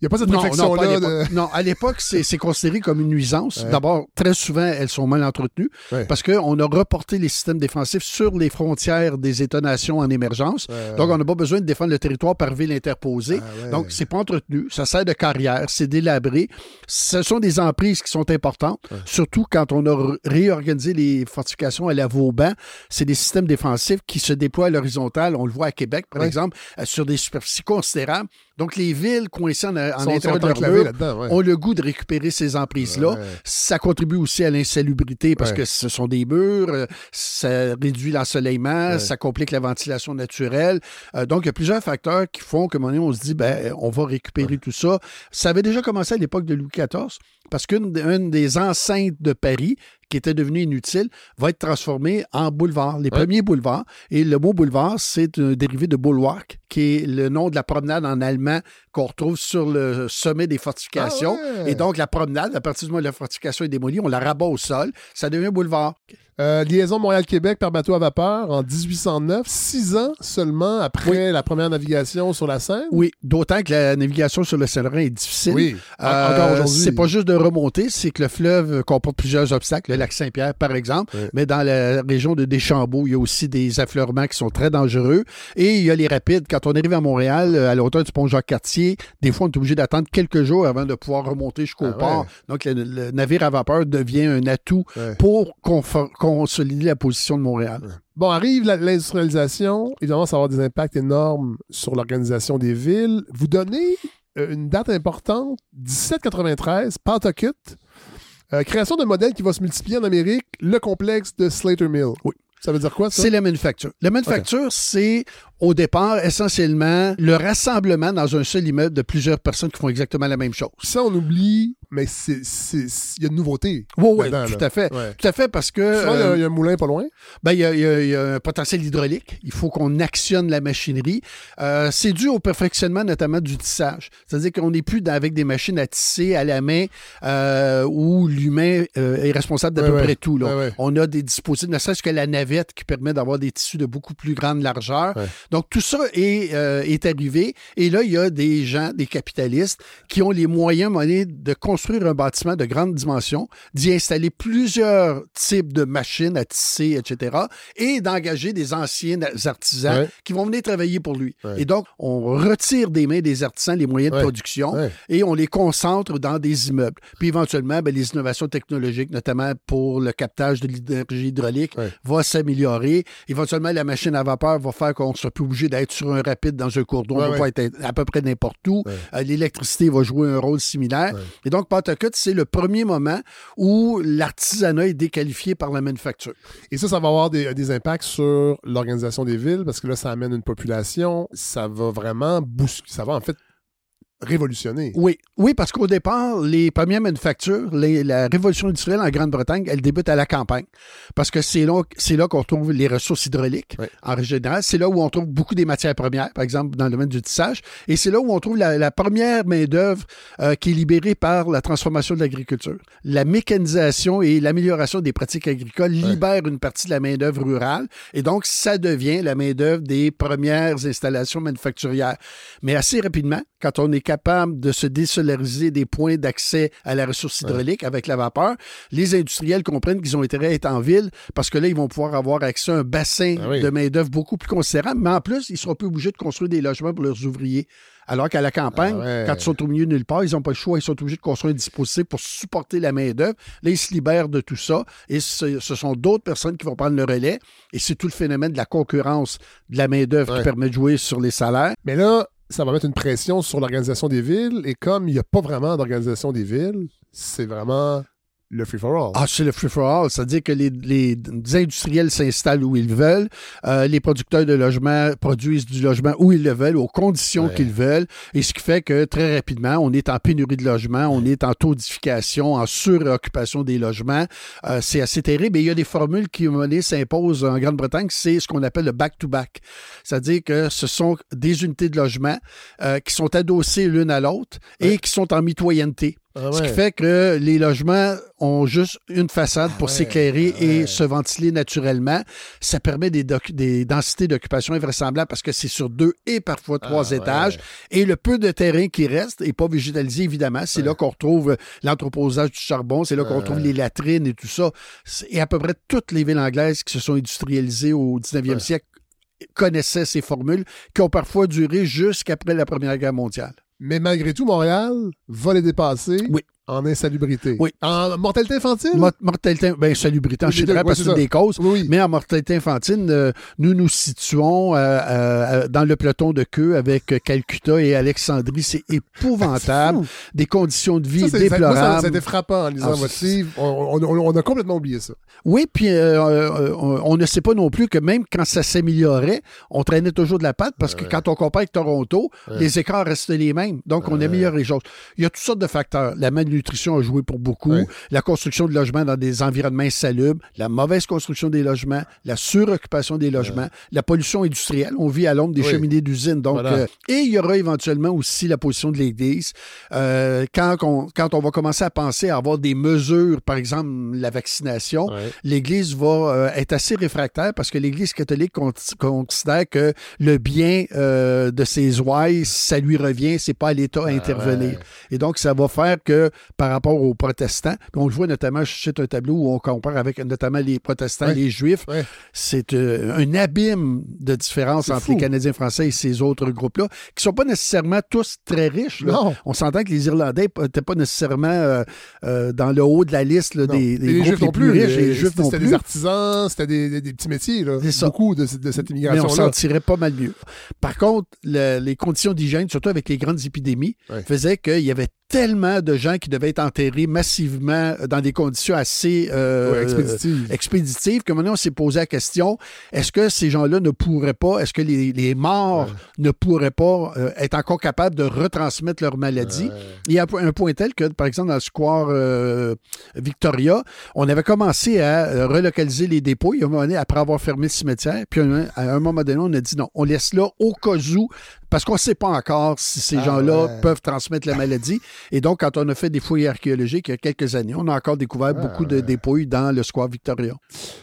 Il n'y a pas cette réflexion-là. Non, à l'époque, c'est considéré comme une nuisance. D'abord, très souvent, elles sont mal entretenues parce qu'on a reporté les systèmes défensifs sur les frontières des États-nations en émergence. Donc, on n'a pas besoin de défendre le territoire par ville interposée. Ah Donc, c'est pas entretenu. Ça sert de carrière. C'est délabré. Ce sont des emprises qui sont importantes, surtout quand on a réorganisé les fortifications à la Vauban. C'est des systèmes défensifs qui se déploient à l'horizontale. On le voit à Québec, par exemple, euh, sur des superficies considérables. Donc, les villes coincées en, en intérieur de ont le goût de récupérer ces emprises-là. Ça contribue aussi à l'insalubrité parce que ce sont des murs, euh, ça réduit l'ensoleillement, ça complique la ventilation naturelle. Euh, donc, il y a plusieurs facteurs qui font que, un on se dit, ben, on va récupérer tout ça. Ça avait déjà commencé à l'époque de Louis XIV parce qu'une des enceintes de Paris, qui était devenue inutile, va être transformée en boulevard, les premiers boulevards. Et le mot boulevard, c'est un dérivé de Boulevard, qui est le nom de la promenade en allemand qu'on retrouve sur le sommet des fortifications. Ah Et donc, la promenade, à partir du moment où la fortification est démolie, on la rabat au sol, ça devient un boulevard. Euh, liaison Montréal-Québec par bateau à vapeur en 1809, six ans seulement après la première navigation sur la Seine? Oui, d'autant que la navigation sur le Saint-Laurent est difficile. Oui, euh, encore aujourd'hui. C'est pas juste de remonter, c'est que le fleuve comporte plusieurs obstacles, le lac Saint-Pierre par exemple, mais dans la région de Deschambault, il y a aussi des affleurements qui sont très dangereux et il y a les rapides. Quand on arrive à Montréal, à la hauteur du pont Jacques-Cartier, des fois on est obligé d'attendre quelques jours avant de pouvoir remonter jusqu'au ah port. Donc le, navire à vapeur devient un atout pour qu'on consolider la position de Montréal. Bon, arrive l'industrialisation. Évidemment, ça va avoir des impacts énormes sur l'organisation des villes. Vous donnez euh, une date importante, 1793, Pawtucket. Euh, création d'un modèle qui va se multiplier en Amérique, le complexe de Slater Mill. Oui. Ça veut dire quoi, ça? C'est la manufacture. La manufacture, c'est au départ essentiellement le rassemblement dans un seul immeuble de plusieurs personnes qui font exactement la même chose. Ça, on oublie mais il y a une nouveauté. Oui, oui, tout à fait. Tout à fait parce que. Euh, il y, a un moulin pas loin. Ben, il y, a, un potentiel hydraulique. Il faut qu'on actionne la machinerie. Euh, c'est dû au perfectionnement notamment du tissage. C'est-à-dire qu'on n'est plus avec des machines à tisser à la main euh, où l'humain est responsable d'à peu près tout. Là. On a des dispositifs, ne serait-ce que la navette qui permet d'avoir des tissus de beaucoup plus grande largeur. Donc, tout ça est, est arrivé. Et là, il y a des gens, des capitalistes, qui ont les moyens de construire un bâtiment de grande dimension, d'y installer plusieurs types de machines à tisser, etc., et d'engager des anciens artisans qui vont venir travailler pour lui. Et donc, on retire des mains des artisans les moyens de production et on les concentre dans des immeubles. Puis éventuellement, ben, les innovations technologiques, notamment pour le captage de l'énergie hydraulique, vont s'améliorer. Éventuellement, la machine à vapeur va faire qu'on sera plus obligé d'être sur un rapide dans un cours d'eau. On va être à peu près n'importe où. Euh, l'électricité va jouer un rôle similaire. Et donc, Pawtucket, c'est le premier moment où l'artisanat est déqualifié par la manufacture. Et ça, ça va avoir des, impacts sur l'organisation des villes parce que là, ça amène une population. Ça va vraiment bousculer. Ça va en fait révolutionner. Oui, oui, parce qu'au départ, les premières manufactures, la révolution industrielle en Grande-Bretagne, elle débute à la campagne. Parce que c'est là, c'est là qu'on trouve les ressources hydrauliques en région générale. C'est là où on trouve beaucoup des matières premières, par exemple dans le domaine du tissage. Et c'est là où on trouve la, première main-d'œuvre euh, qui est libérée par la transformation de l'agriculture. La mécanisation et l'amélioration des pratiques agricoles libèrent une partie de la main-d'œuvre rurale. Et donc, ça devient la main-d'œuvre des premières installations manufacturières. Mais assez rapidement, quand on est capable de se désolariser des points d'accès à la ressource hydraulique avec la vapeur, les industriels comprennent qu'ils ont intérêt à être en ville parce que là, ils vont pouvoir avoir accès à un bassin ah de main-d'œuvre beaucoup plus considérable. Mais en plus, ils seront plus obligés de construire des logements pour leurs ouvriers. Alors qu'à la campagne, ah quand ils sont au milieu de nulle part, ils n'ont pas le choix. Ils sont obligés de construire un dispositif pour supporter la main-d'œuvre. Là, ils se libèrent de tout ça. Et ce, sont d'autres personnes qui vont prendre le relais. Et c'est tout le phénomène de la concurrence de la main-d'œuvre qui permet de jouer sur les salaires. Mais là, ça va mettre une pression sur l'organisation des villes. Et comme il n'y a pas vraiment d'organisation des villes, c'est vraiment le free-for-all. Ah, c'est le free-for-all. C'est-à-dire que les, les industriels s'installent où ils veulent. Euh, les producteurs de logements produisent du logement où ils le veulent, aux conditions Ouais. qu'ils veulent. Et ce qui fait que très rapidement, on est en pénurie de logements, on est en taudification, en suroccupation des logements. Euh, c'est assez terrible. Et il y a des formules qui, s'imposent en Grande-Bretagne. C'est ce qu'on appelle le back-to-back. C'est-à-dire que ce sont des unités de logement euh, qui sont adossées l'une à l'autre et qui sont en mitoyenneté. Ah Ce qui fait que les logements ont juste une façade pour Ah ouais, s'éclairer ah ouais. et se ventiler naturellement. Ça permet des, densités d'occupation invraisemblables parce que c'est sur deux et parfois trois Ah étages. Et le peu de terrain qui reste n'est pas végétalisé, évidemment. C'est là qu'on retrouve l'entreposage du charbon, c'est là qu'on retrouve les latrines et tout ça. Et à peu près toutes les villes anglaises qui se sont industrialisées au 19e Ouais. siècle connaissaient ces formules qui ont parfois duré jusqu'après la Première Guerre mondiale. Mais malgré tout, Montréal va les dépasser Oui. En insalubrité. Oui. En mortalité infantile? Mort- Mortalité, bien, salubrité en général, parce que des causes. Oui. Mais en mortalité infantile, euh, nous nous situons euh, euh, dans le peloton de queue avec Calcutta et Alexandrie. C'est épouvantable. Des conditions de vie Ça, moi, ça- déplorables. ça a été frappant en lisant Ah, votre livre. On, on- on- on a complètement oublié ça. Oui, puis on, on ne sait pas non plus que même quand ça s'améliorait, on traînait toujours de la patte parce que quand on compare avec Toronto, les écarts restent les mêmes. Donc, on améliore les choses. Il y a toutes sortes de facteurs. La malnutrition a joué pour beaucoup. La construction de logements dans des environnements insalubres, la mauvaise construction des logements, la suroccupation des logements, la pollution industrielle. On vit à l'ombre des Oui. cheminées d'usines. Donc, Voilà. euh, et il y aura éventuellement aussi la position de l'Église. Euh, quand, on, quand on va commencer à penser à avoir des mesures, par exemple la vaccination, l'Église va euh, être assez réfractaire parce que l'Église catholique con- considère que le bien de ses ouailles, ça lui revient, c'est pas à l'État à intervenir. ouais. Et donc, ça va faire que par rapport aux protestants, puis on le voit notamment, je cite un tableau où on compare avec notamment les protestants Ouais. et les juifs, Ouais. c'est euh, un abîme de différence C'est entre fou. les Canadiens français et ces autres groupes-là, qui sont pas nécessairement tous très riches. là. Non. On s'entend que les Irlandais n'étaient pas nécessairement euh, euh, dans le haut de la liste là, des, Et des les groupes les plus riches. et Les- Les Juifs non C'était des artisans, c'était des, des- des petits métiers. Là. C'est ça. Beaucoup de, de cette Mais on s'en tirait pas mal mieux. Par contre, le- les conditions d'hygiène, surtout avec les grandes épidémies, Ouais. faisaient qu'il y avait tellement de gens qui devaient être enterrés massivement dans des conditions assez euh, Ouais, expéditives. que maintenant on s'est posé la question est-ce que ces gens-là ne pourraient pas, est-ce que les, les morts ne pourraient pas euh, être encore capables de retransmettre leur maladie? Il y a un, po- un point tel que, par exemple, dans le square euh, Victoria, on avait commencé à euh, relocaliser les dépôts. Il y a un moment donné, après avoir fermé le cimetière, puis à un moment donné, on a dit non, on laisse là au cas où, parce qu'on ne sait pas encore si ces Ah gens-là ouais. peuvent transmettre la maladie. Et donc, quand on a fait des fouilles archéologiques il y a quelques années, on a encore découvert Ah beaucoup de dépouilles dans le square Victoria.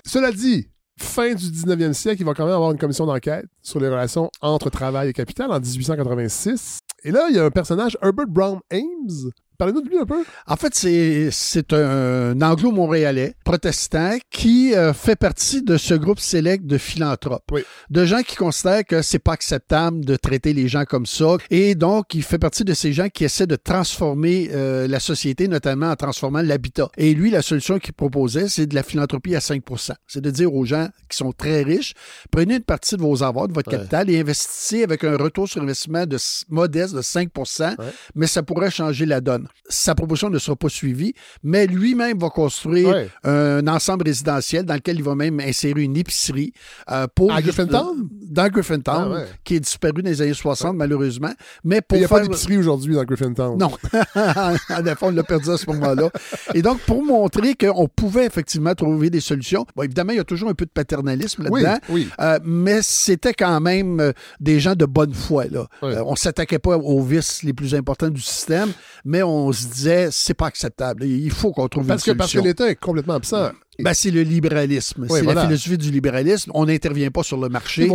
Cela dit, fin du 19e siècle, il va quand même avoir une commission d'enquête sur les relations entre travail et capital en 1886. Et là, il y a un personnage, Herbert Brown Ames. Parlez-nous de lui un peu. En fait, c'est, c'est un anglo-montréalais protestant qui euh, fait partie de ce groupe sélect de philanthropes. Oui. De gens qui considèrent que c'est pas acceptable de traiter les gens comme ça. Et donc, il fait partie de ces gens qui essaient de transformer euh, la société, notamment en transformant l'habitat. Et lui, la solution qu'il proposait, c'est de la philanthropie à 5% C'est de dire aux gens qui sont très riches, prenez une partie de vos avoirs, de votre Ouais. capital et investissez avec un retour sur investissement de, modeste de 5% mais ça pourrait changer la donne. Sa proposition ne sera pas suivie, mais lui-même va construire Ouais. un ensemble résidentiel dans lequel il va même insérer une épicerie euh, pour À Griffintown? Dans Griffintown, Ah ouais. qui est disparu dans les années 60 malheureusement, mais pour Il n'y a pas faire d'épicerie aujourd'hui dans Griffintown. non. en effet, on l'a perdu à ce moment-là. Et donc, pour montrer qu'on pouvait effectivement trouver des solutions, bon, évidemment, il y a toujours un peu de paternalisme là-dedans, oui. euh, mais c'était quand même euh, des gens de bonne foi. Là. Euh, on s'attaquait pas aux vices les plus importants du système, mais on se disait, c'est pas acceptable. Il faut qu'on trouve Parce que, une parce que l'État est complètement absent. Ben, c'est le libéralisme. c'est voilà. la philosophie du libéralisme. On n'intervient pas sur le marché.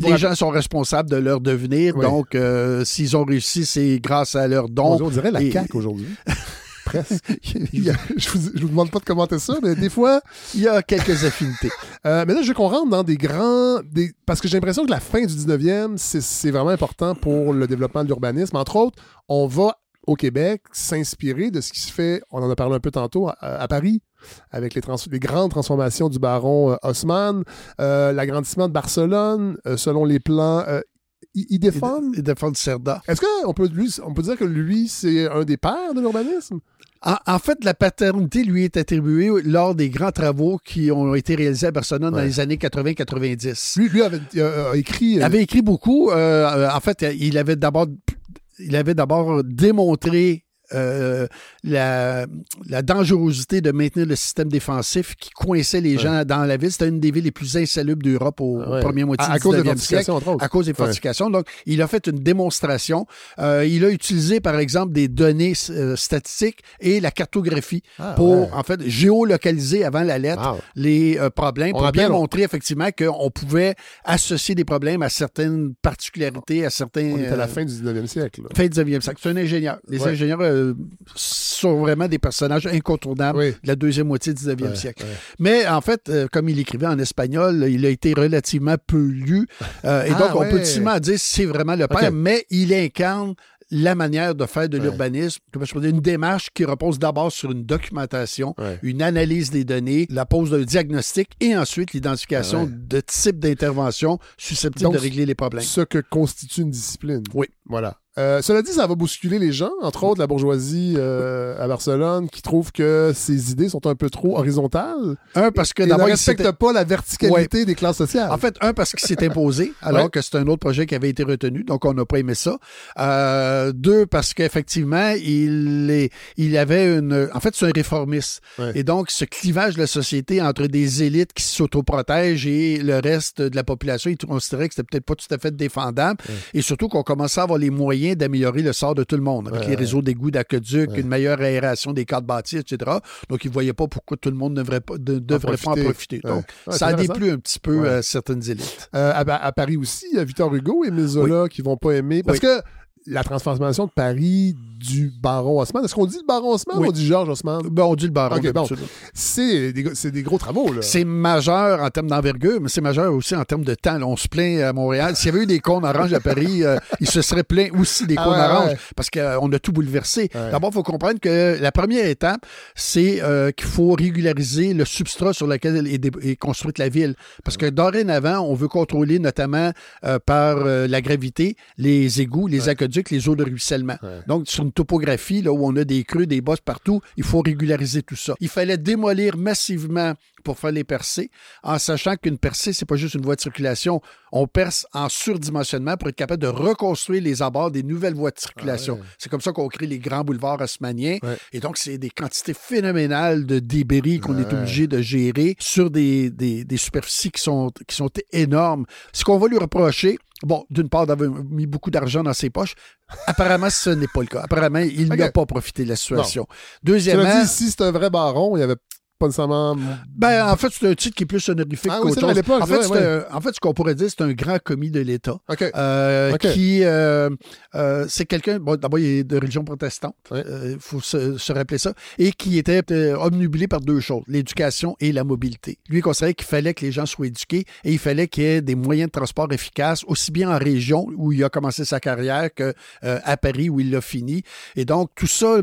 Les gens sont responsables de leur devenir. Oui. Donc, euh, s'ils ont réussi, c'est grâce à leurs dons. on dirait la Et- CAQ aujourd'hui. Presque. Je, vous, je vous demande pas de commenter ça, mais des fois. il y a quelques affinités. Euh, mais là, je veux qu'on rentre dans des grands. Des... Parce que j'ai l'impression que la fin du 19e, c'est- c'est vraiment important pour le développement de l'urbanisme. Entre autres, on va au Québec s'inspirer de ce qui se fait, on en a parlé un peu tantôt, à, à Paris, avec les, grandes transformations du baron euh, Haussmann, euh, l'agrandissement de Barcelone, euh, selon les plans il, défend. Il, défend Cerda. Est-ce qu'on peut, lui, on peut dire que lui, c'est un des pères de l'urbanisme? En, en, fait, la paternité lui est attribuée lors des grands travaux qui ont été réalisés à Barcelone ouais. dans les années 80-90. Lui, lui avait euh, écrit. Il avait écrit beaucoup. Euh, en fait, il avait d'abord, il avait d'abord démontré euh, la, la, dangerosité de maintenir le système défensif qui coinçait les gens dans la ville. C'était une des villes les plus insalubres d'Europe au ouais. premier moitié à, à du 19e siècle. À cause des fortifications. Donc, il a fait une démonstration. Euh, il a utilisé, par exemple, des données euh, statistiques et la cartographie ah, pour, en fait, géolocaliser avant la lettre wow. les problèmes, On pour bien on... montrer effectivement qu'on pouvait associer des problèmes à certaines particularités, à certains... On est à la fin du 19e siècle. Là. Fin du 19e siècle. C'est un ingénieur. Les ingénieurs sont vraiment des personnages incontournables oui. de la deuxième moitié du 19e ouais, siècle. Ouais. Mais en fait, euh, comme il écrivait en espagnol, il a été relativement peu lu. Euh, et ah, donc, on ouais. peut difficilement dire si c'est vraiment le père, okay. mais il incarne la manière de faire de l'urbanisme, comment je peux dire, une démarche qui repose d'abord sur une documentation, ouais. une analyse des données, la pose d'un diagnostic et ensuite l'identification ouais. de types d'interventions susceptibles de régler les problèmes. Ce que constitue une discipline. Oui. Voilà. Euh, cela dit, ça va bousculer les gens, entre autres la bourgeoisie euh, à Barcelone, qui trouve que ces idées sont un peu trop horizontales. Un, parce que d'abord. ne respecte pas la verticalité ouais. des classes sociales. En fait, un, parce qu'il s'est imposé, alors ouais. que c'est un autre projet qui avait été retenu, donc on n'a pas aimé ça. Euh, deux, parce qu'effectivement, il, est, il avait une. En fait, c'est un réformiste. Ouais. Et donc, ce clivage de la société entre des élites qui s'autoprotègent et le reste de la population, il considérait que c'était peut-être pas tout à fait défendable. Et surtout qu'on commençait à avoir les moyens d'améliorer le sort de tout le monde, avec ouais, les réseaux d'égouts, d'aqueducs, ouais. une meilleure aération des cadres bâtis, etc. Donc, ils ne voyaient pas pourquoi tout le monde ne devrait pas, devrait en pas en profiter. Donc, ça a déplu un petit peu euh, certaines élites. Euh, à, à, Paris aussi, il y a Victor Hugo et Mézola oui. qui vont pas aimer. Parce oui. que la transformation de Paris du baron Haussmann. Est-ce qu'on dit le baron Haussmann oui. ou on dit Georges Haussmann? Ben, on dit le baron. Okay, bon. C'est des, des, gros travaux. C'est majeur en termes d'envergure, mais c'est majeur aussi en termes de temps. Là, on se plaint à Montréal. S'il y avait eu des cônes oranges à Paris, euh, il se serait plaint aussi des cônes ah, oranges ouais. parce qu'on euh, a tout bouleversé. Ouais. D'abord, il faut comprendre que la première étape, c'est euh, qu'il faut régulariser le substrat sur lequel est, est, construite la ville. Parce que dorénavant, on veut contrôler notamment euh, par euh, la gravité les égouts, les aqueducs, les eaux de ruissellement. Ouais. Donc, sur une topographie là, où on a des creux, des bosses partout, il faut régulariser tout ça. Il fallait démolir massivement pour faire les percées, en sachant qu'une percée, c'est pas juste une voie de circulation. On perce en surdimensionnement pour être capable de reconstruire les abords des nouvelles voies de circulation. Ah ouais. C'est comme ça qu'on crée les grands boulevards haussmanniens. Ouais. Et donc, c'est des quantités phénoménales de débris qu'on est obligé de gérer sur des, des, des, superficies qui sont, qui sont énormes. Ce qu'on va lui reprocher, Bon, d'une part, d'avoir mis beaucoup d'argent dans ses poches. Apparemment, ce n'est pas le cas. Apparemment, il okay. n'a pas profité de la situation. Non. Deuxièmement. Dit, si c'est un vrai baron, il avait pas nécessairement. Ben, en fait, c'est un titre qui est plus honorifique ah, qu'autre oui, chose. En fait, ouais, un, en fait, ce qu'on pourrait dire, c'est un grand commis de l'État. Okay. Euh, okay. Qui, euh, euh, c'est quelqu'un, bon, d'abord, il est de religion protestante. Il ouais. Euh, faut se, se, rappeler ça. Et qui était euh, omnubilé par deux choses, l'éducation et la mobilité. Lui, il considérait qu'il fallait que les gens soient éduqués et il fallait qu'il y ait des moyens de transport efficaces, aussi bien en région où il a commencé sa carrière que euh, à Paris où il l'a fini. Et donc, tout ça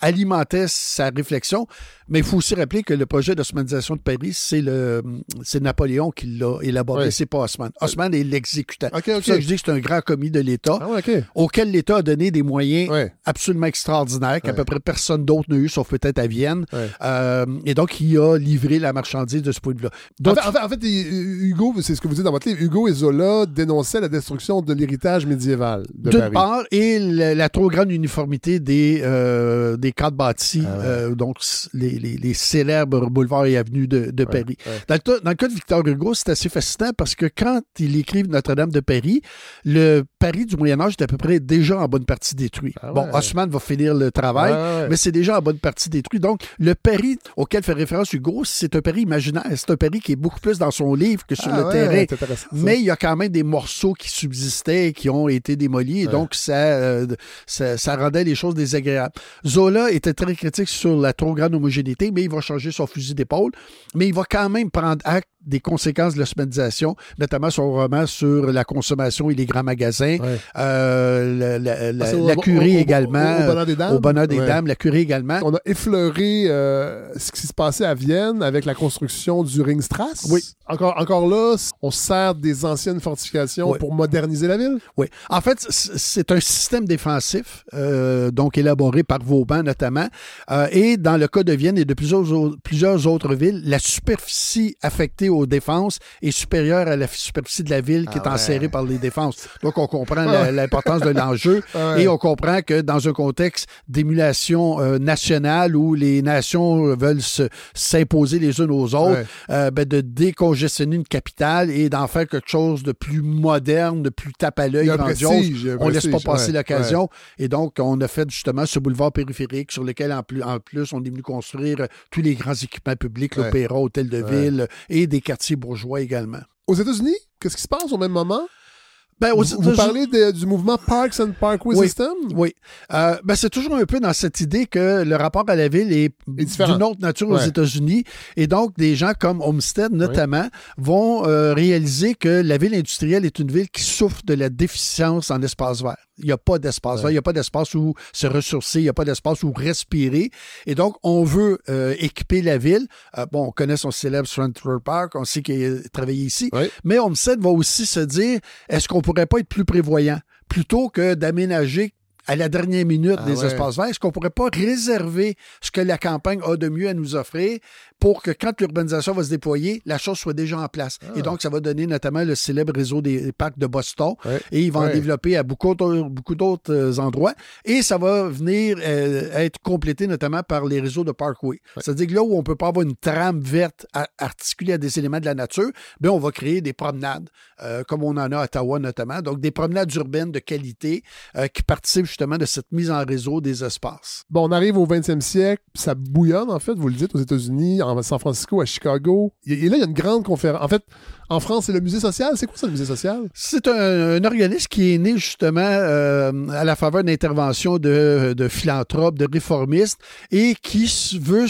alimentait sa réflexion. Mais il faut aussi rappeler que le projet d'osmanisation de Paris, c'est le c'est Napoléon qui l'a élaboré, c'est pas Haussmann. Haussmann est l'exécutant. Okay, okay. C'est ça que je dis que c'est un grand commis de l'État ah, okay. auquel l'État a donné des moyens absolument extraordinaires qu'à peu près personne d'autre n'a eu, sauf peut-être à Vienne. Euh, et donc, il a livré la marchandise de ce point de vue-là. En, en, fait, en fait, Hugo, c'est ce que vous dites dans votre livre, Hugo et Zola dénonçaient la destruction de l'héritage médiéval de D'une part, et la, la, trop grande uniformité des, euh, des cadres bâtis, ah, euh, donc les, les, les célèbres boulevards et avenues de, de Paris. Ouais, ouais. Dans, le, dans, le, cas de Victor Hugo, c'est assez fascinant parce que quand il écrive Notre-Dame de Paris, le Paris du Moyen Âge est à peu près déjà en bonne partie détruit. Ah ouais. Bon, Haussmann va finir le travail, mais c'est déjà en bonne partie détruit. Donc, le Paris auquel fait référence Hugo, c'est un Paris imaginaire. C'est un Paris qui est beaucoup plus dans son livre que sur ah le terrain. Mais il y a quand même des morceaux qui subsistaient qui ont été démolis. Et donc, ça, euh, ça, ça, rendait les choses désagréables. Zola était très critique sur la trop grande homogénéité, mais il va changer son fusil d'épaule. Mais il va quand même prendre acte des conséquences de l'osmanisation, notamment son roman sur la consommation et les grands magasins, Ouais. euh, la, la- la- Ah, curie au- au- également, au- bonheur des dames? au bonheur des Ouais. dames, la curie également. On a effleuré euh, ce qui se passait à Vienne avec la construction du Ringstrasse. Oui. Encore, encore là, on se sert des anciennes fortifications Oui. pour moderniser la ville? Oui. En fait, c'est un système défensif, euh, donc élaboré par Vauban notamment. Et dans le cas de Vienne et de plusieurs, au- plusieurs autres villes, la superficie affectée aux défenses est supérieure à la superficie de la ville qui Ah est ouais. enserrée par les défenses. Donc, on comprend Ah ouais. l'importance de l'enjeu. Ah ouais. Et on comprend que dans un contexte d'émulation euh, nationale où les nations veulent se- s'imposer les unes aux autres, euh, ben, de décongestionner une capitale et d'en faire quelque chose de plus moderne, de plus tape à Il l'œil, grandiose. prestige, On laisse pas passer l'occasion. Et donc, on a fait justement ce boulevard périphérique sur lequel, en plus, en plus on est venu construire euh, tous les grands équipements publics, l'opéra, hôtel de ville et des quartiers bourgeois également. Aux États-Unis, qu'est-ce qui se passe au même moment? Ben, vous, parlez de- du mouvement Parks and Parkway Oui. System? Oui. Euh, ben, c'est toujours un peu dans cette idée que le rapport à la ville est, d'une autre nature aux. États-Unis. Et donc, des gens comme Homestead, notamment, vont euh, réaliser que la ville industrielle est une ville qui souffre de la déficience en espace vert. Il n'y a pas d'espace vert, il n'y a pas d'espace où se ressourcer, il n'y a pas d'espace où respirer. Et donc, on veut euh, équiper la ville. Bon, on connaît son célèbre Central Park, on sait qu'il a travaillé ici. Oui. Mais Homestead va aussi se dire, est-ce qu'on pourrait pas être plus prévoyant? Plutôt que d'aménager à la dernière minute Ah des ouais. espaces verts, est-ce qu'on pourrait pas réserver ce que la campagne a de mieux à nous offrir? Pour que quand l'urbanisation va se déployer, la chose soit déjà en place. Ah. Et donc, ça va donner notamment le célèbre réseau des parcs de Boston. Et ils vont en développer à beaucoup d'autres, beaucoup d'autres euh, endroits. Et ça va venir euh, être complété notamment par les réseaux de parkway. C'est-à-dire que là où on peut pas avoir une trame verte à- articulée à des éléments de la nature, ben on va créer des promenades, euh, comme on en a à Ottawa notamment. Donc, des promenades urbaines de qualité euh, qui participent justement de cette mise en réseau des espaces. Bon, on arrive au 20e siècle, puis ça bouillonne, en fait, vous le dites, aux États-Unis, en San Francisco, à Chicago. Et et là, il y a une grande conférence. En fait, en France, c'est le musée social. C'est quoi ça, le musée social? C'est un, un organisme qui est né justement euh, à la faveur d'interventions de, de philanthropes, de réformistes, et qui veut,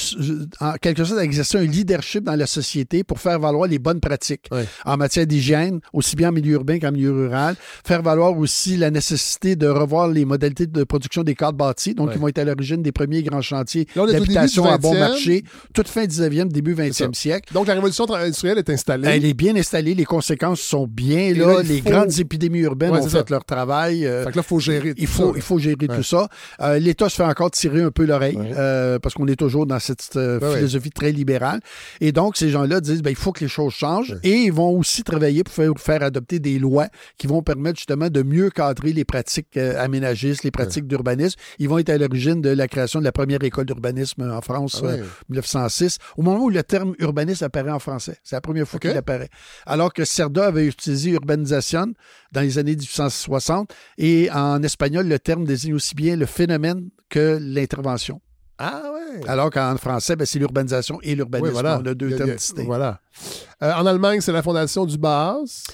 en quelque sorte, exercer un leadership dans la société pour faire valoir les bonnes pratiques en matière d'hygiène, aussi bien en milieu urbain qu'en milieu rural. Faire valoir aussi la nécessité de revoir les modalités de production des cadres bâtis, donc qui vont être à l'origine des premiers grands chantiers d'habitation à bon 20e. marché, toute fin 19e, début C'est ça. 20e siècle. Donc, la révolution industrielle est installée. Elle est bien installée, les conséquences sont bien là, les faut- grandes épidémies urbaines Ouais, ont fait ça. leur travail. euh, Fait que là, faut gérer il tout faut, ça. il faut gérer Ouais. tout ça. Euh, L'État se fait encore tirer un peu l'oreille Ouais. euh, parce qu'on est toujours dans cette euh, philosophie très libérale. Et donc, ces gens-là disent ben, il faut que les choses changent et ils vont aussi travailler pour faire, faire adopter des lois qui vont permettre justement de mieux cadrer les pratiques aménagistes, les pratiques d'urbanisme. Ils vont être à l'origine de la création de la première école d'urbanisme en France, Ah euh, 1906, au moment où le terme urbanisme apparaît en français. C'est la première fois qu'il apparaît. Alors que Cerda avait utilisé urbanisation dans les années 1860 et en espagnol, le terme désigne aussi bien le phénomène que l'intervention. Ah ouais. Alors qu'en français, ben, c'est l'urbanisation et l'urbanisme. Oui, voilà. On a deux termes. Voilà. Euh, en Allemagne, c'est la fondation du BAS.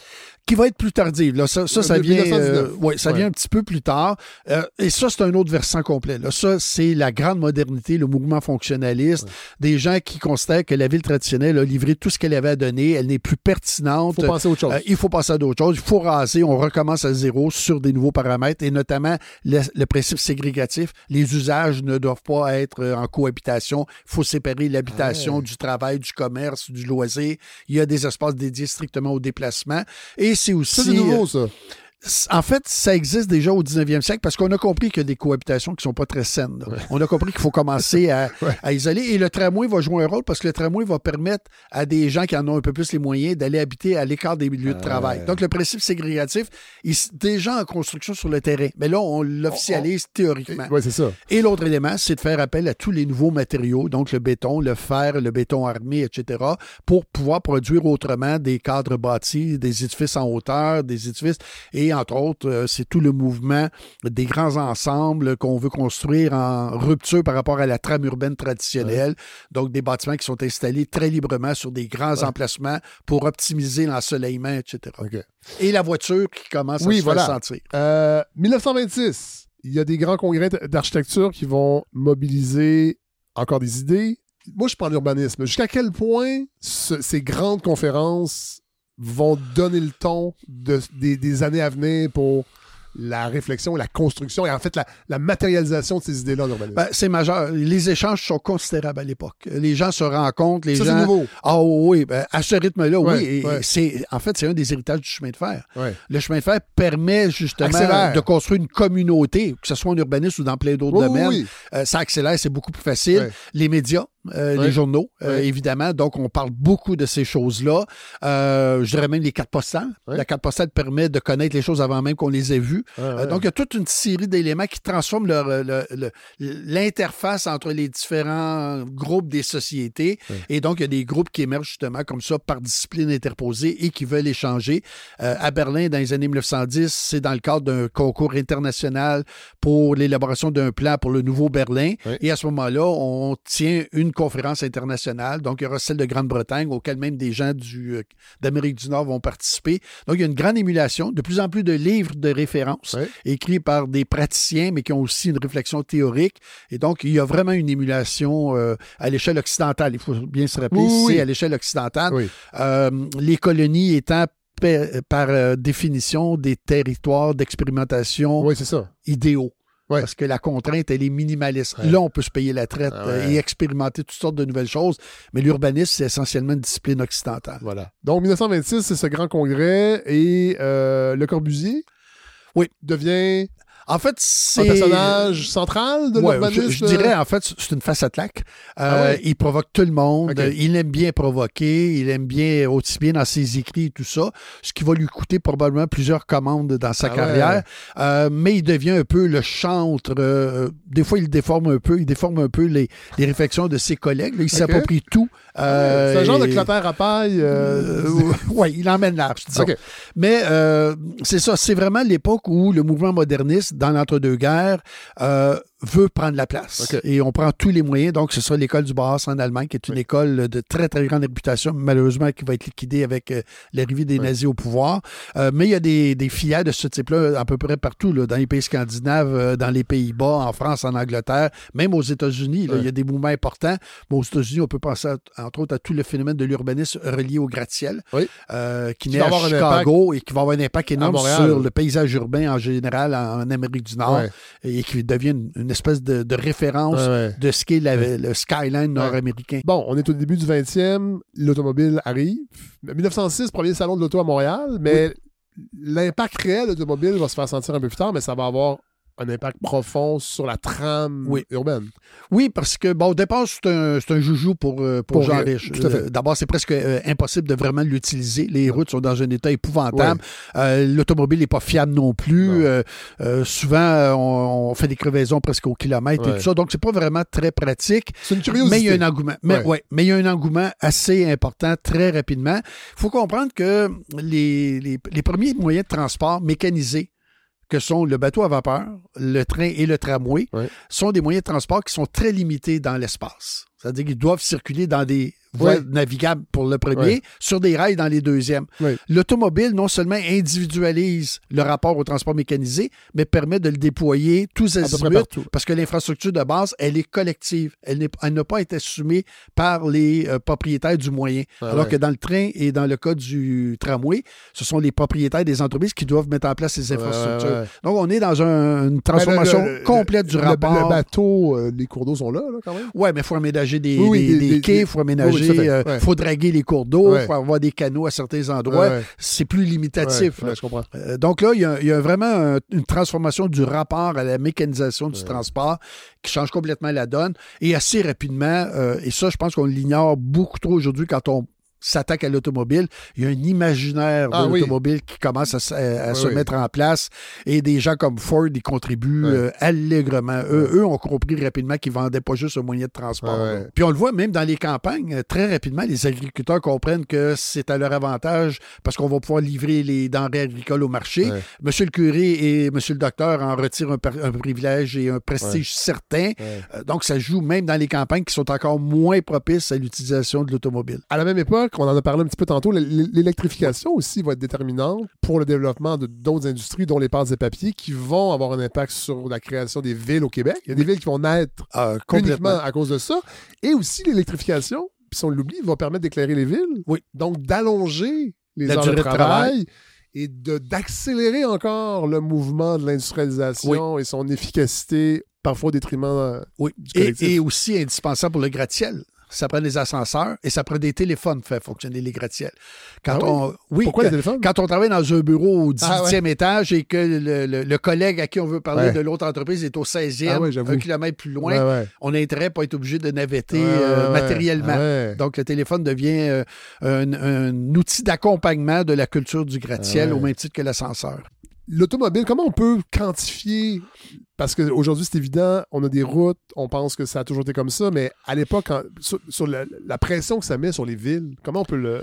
Qui va être plus tardive. Là. Ça, ça, vient, 1919. euh, ouais, ça Ouais. vient un petit peu plus tard. Euh, et ça, c'est un autre versant complet. Là. Ça, c'est la grande modernité, le mouvement fonctionnaliste, des gens qui considèrent que la ville traditionnelle a livré tout ce qu'elle avait à donner, elle n'est plus pertinente. Il faut penser à autre chose. Euh, il faut passer à d'autres choses. Il faut raser. On recommence à zéro sur des nouveaux paramètres et notamment le, le principe ségrégatif. Les usages ne doivent pas être euh, en cohabitation. Il faut séparer l'habitation Ouais. du travail, du commerce, du loisir. Il y a des espaces dédiés strictement au déplacement. Et c'est aussi. c'est nouveau, ça. En fait, ça existe déjà au 19e siècle parce qu'on a compris qu'il y a des cohabitations qui sont pas très saines. On a compris qu'il faut commencer à, Ouais. à isoler. Et le tramway va jouer un rôle parce que le tramway va permettre à des gens qui en ont un peu plus les moyens d'aller habiter à l'écart des milieux de travail. Donc, le principe ségrégatif est déjà en construction sur le terrain. Mais là, on l'officialise théoriquement. Oui, c'est ça. Et l'autre élément, c'est de faire appel à tous les nouveaux matériaux, donc le béton, le fer, le béton armé, etc., pour pouvoir produire autrement des cadres bâtis, des édifices en hauteur, des édifices. Et entre autres, euh, c'est tout le mouvement des grands ensembles qu'on veut construire en rupture par rapport à la trame urbaine traditionnelle. Donc, des bâtiments qui sont installés très librement sur des grands Ouais. emplacements pour optimiser l'ensoleillement, etc. Et la voiture qui commence Oui, à se voilà. faire sentir. Euh, 1926, il y a des grands congrès d'architecture qui vont mobiliser encore des idées. moi, je parle d'urbanisme. Jusqu'à quel point ce- ces grandes conférences vont donner le ton de- des, des années à venir pour la réflexion, la construction et en fait la, la matérialisation de ces idées-là en urbanisme? Ben, c'est majeur. Les échanges sont considérables à l'époque. Les gens se rencontrent, les ça, c'est nouveau. Ah oui, ben, à ce rythme-là, oui. Et ouais. c'est, en fait, c'est un des héritages du chemin de fer. Ouais. Le chemin de fer permet justement Accélère. de construire une communauté, que ce soit en urbanisme ou dans plein d'autres oui, domaines. oui. Euh, ça accélère, c'est beaucoup plus facile. Ouais. Les médias, euh, les journaux, euh, évidemment. Donc, on parle beaucoup de ces choses-là. Euh, je dirais même les cartes postales. La carte postale permet de connaître les choses avant même qu'on les ait vues. Donc, il y a toute une série d'éléments qui transforment leur, le- le- l'interface entre les différents groupes des sociétés. Et donc, il y a des groupes qui émergent justement comme ça par discipline interposée et qui veulent échanger. À Berlin, dans les années 1910, c'est dans le cadre d'un concours international pour l'élaboration d'un plan pour le nouveau Berlin. Et à ce moment-là, on tient une conférence internationale. Donc, il y aura celle de Grande-Bretagne, auquel même des gens du, euh, d'Amérique du Nord vont participer. Donc, il y a une grande émulation, de plus en plus de livres de référence écrits par des praticiens, mais qui ont aussi une réflexion théorique. Et donc, il y a vraiment une émulation euh, à l'échelle occidentale. Il faut bien se rappeler, Oui, c'est oui. à l'échelle occidentale. Euh, les colonies étant pa- par euh, définition des territoires d'expérimentation Oui, c'est ça. idéaux. Ouais. Parce que la contrainte, elle est minimaliste. Ouais. Là, on peut se payer la traite Ah ouais. euh, et expérimenter toutes sortes de nouvelles choses. Mais l'urbanisme, c'est essentiellement une discipline occidentale. Voilà. Donc, 1926, c'est ce grand congrès et euh, Le Corbusier Oui. devient En fait, un c'est. personnage central de Ouais, l'urbanisme. je, je dirais, en fait, c'est une face à claque. Euh, Ah ouais? Il provoque tout le monde. Il aime bien provoquer. Il aime bien, aussi bien dans ses écrits et tout ça, ce qui va lui coûter probablement plusieurs commandes dans sa Ah ouais. carrière. Euh, mais il devient un peu le chantre. euh, des fois, il déforme un peu. Il déforme un peu les, les réflexions de ses collègues. là. il s'approprie tout. Euh, c'est un genre de clotaire à paille. euh, euh, oui, il emmène large, disons. Mais euh, c'est ça, c'est vraiment l'époque où le mouvement moderniste, dans l'entre-deux-guerres, euh, veut prendre la place. Et on prend tous les moyens. Donc, ce sera l'école du Bauhaus en Allemagne, qui est une Oui. école de très, très grande réputation, malheureusement, qui va être liquidée avec euh, l'arrivée des Oui. nazis au pouvoir. Euh, mais il y a des, des filières de ce type-là à peu près partout, là, dans les pays scandinaves, euh, dans les Pays-Bas, en France, en Angleterre, même aux États-Unis. Oui. Il y a des mouvements importants. Mais aux États-Unis, on peut penser, à- entre autres, à tout le phénomène de l'urbanisme relié au gratte-ciel, qui, naît à Chicago et qui va avoir un impact énorme Montréal. sur le paysage urbain en général en, en Amérique du Nord et qui devient une, une espèce de, de référence ouais. de ce qu'est le skyline nord-américain. Bon, on est au début du 20e, l'automobile arrive. 1906, premier salon de l'auto à Montréal, mais l'impact réel de l'automobile va se faire sentir un peu plus tard, mais ça va avoir un impact profond sur la trame Oui. urbaine. Oui, parce que, bon, au départ, c'est un, joujou pour, euh, pour, Pour Jean. Euh, D'abord, c'est presque euh, impossible de vraiment l'utiliser. Les routes sont dans un état épouvantable. Euh, L'automobile n'est pas fiable non plus. Non. Euh, souvent, on, on fait des crevaisons presque au kilomètre et tout ça. Donc, c'est pas vraiment très pratique. C'est une curiosité. Mais il y a un engouement. Mais, Ouais. ouais, mais il y a un engouement assez important très rapidement. Il faut comprendre que les, les, les premiers moyens de transport mécanisés, que sont le bateau à vapeur, le train et le tramway, sont des moyens de transport qui sont très limités dans l'espace. C'est-à-dire qu'ils doivent circuler dans des voies Ouais. navigables pour le premier, sur des rails dans les deuxièmes. L'automobile, non seulement individualise le rapport au transport mécanisé, mais permet de le déployer tous azimuts parce que l'infrastructure de base, elle est collective. Elle n'a pas été assumée par les euh, propriétaires du moyen. Ah alors que dans le train et dans le cas du tramway, ce sont les propriétaires des entreprises qui doivent mettre en place ces infrastructures. Donc, on est dans un- une transformation Ben, le- le- complète du rapport. Le bateau, euh, les cours d'eau sont là, là, quand même? Ouais, mais il faut aménager des, Oui, oui, des- des- des des- quais, il faut aménager, Fait. euh, Ouais. faut draguer les cours d'eau, il faut avoir des canaux à certains endroits. C'est plus limitatif. Là. je. Euh, donc là, il y a, il y a vraiment un- une transformation du rapport à la mécanisation du transport qui change complètement la donne et assez rapidement. euh, et ça, je pense qu'on l'ignore beaucoup trop aujourd'hui quand on s'attaque à l'automobile. Il y a un imaginaire Ah de oui. l'automobile qui commence à, Ouais, se oui. mettre en place et des gens comme Ford y contribuent euh, allègrement. Eux, eux ont compris rapidement qu'ils vendaient pas juste un moyen de transport. Puis on le voit même dans les campagnes, euh, très rapidement, les agriculteurs comprennent que c'est à leur avantage parce qu'on va pouvoir livrer les denrées agricoles au marché. Monsieur le curé et monsieur le docteur en retirent un, privilège et un prestige certain. Euh, donc, ça joue même dans les campagnes qui sont encore moins propices à l'utilisation de l'automobile. À la même époque, on en a parlé un petit peu tantôt, l'électrification aussi va être déterminante pour le développement de d'autres industries, dont les pâtes et papiers, qui vont avoir un impact sur la création des villes au Québec. Il y a des villes qui vont naître Ah, uniquement à cause de ça. Et aussi l'électrification, puis si on l'oublie, va permettre d'éclairer les villes. Oui. Donc d'allonger les La heures durée de travail. Et d'accélérer encore le mouvement de l'industrialisation et son efficacité, parfois au détriment euh, Oui. du Et, collectif. et aussi indispensable pour le gratte-ciel. Ça prend des ascenseurs et ça prend des téléphones pour faire fonctionner les gratte-ciels. Quand Ah on, oui, Pourquoi quand, les téléphones? quand on travaille dans un bureau au 18e Ah étage et que le, le- le collègue à qui on veut parler Ouais. de l'autre entreprise est au 16e, Ah un kilomètre plus loin, on a intérêt à pas être obligé de navetter euh, matériellement. Donc, le téléphone devient euh, un, un outil d'accompagnement de la culture du gratte-ciel au même titre que l'ascenseur. L'automobile, comment on peut quantifier? Parce qu'aujourd'hui, c'est évident, on a des routes, on pense que ça a toujours été comme ça, mais à l'époque, sur, la pression que ça met sur les villes, comment on peut le.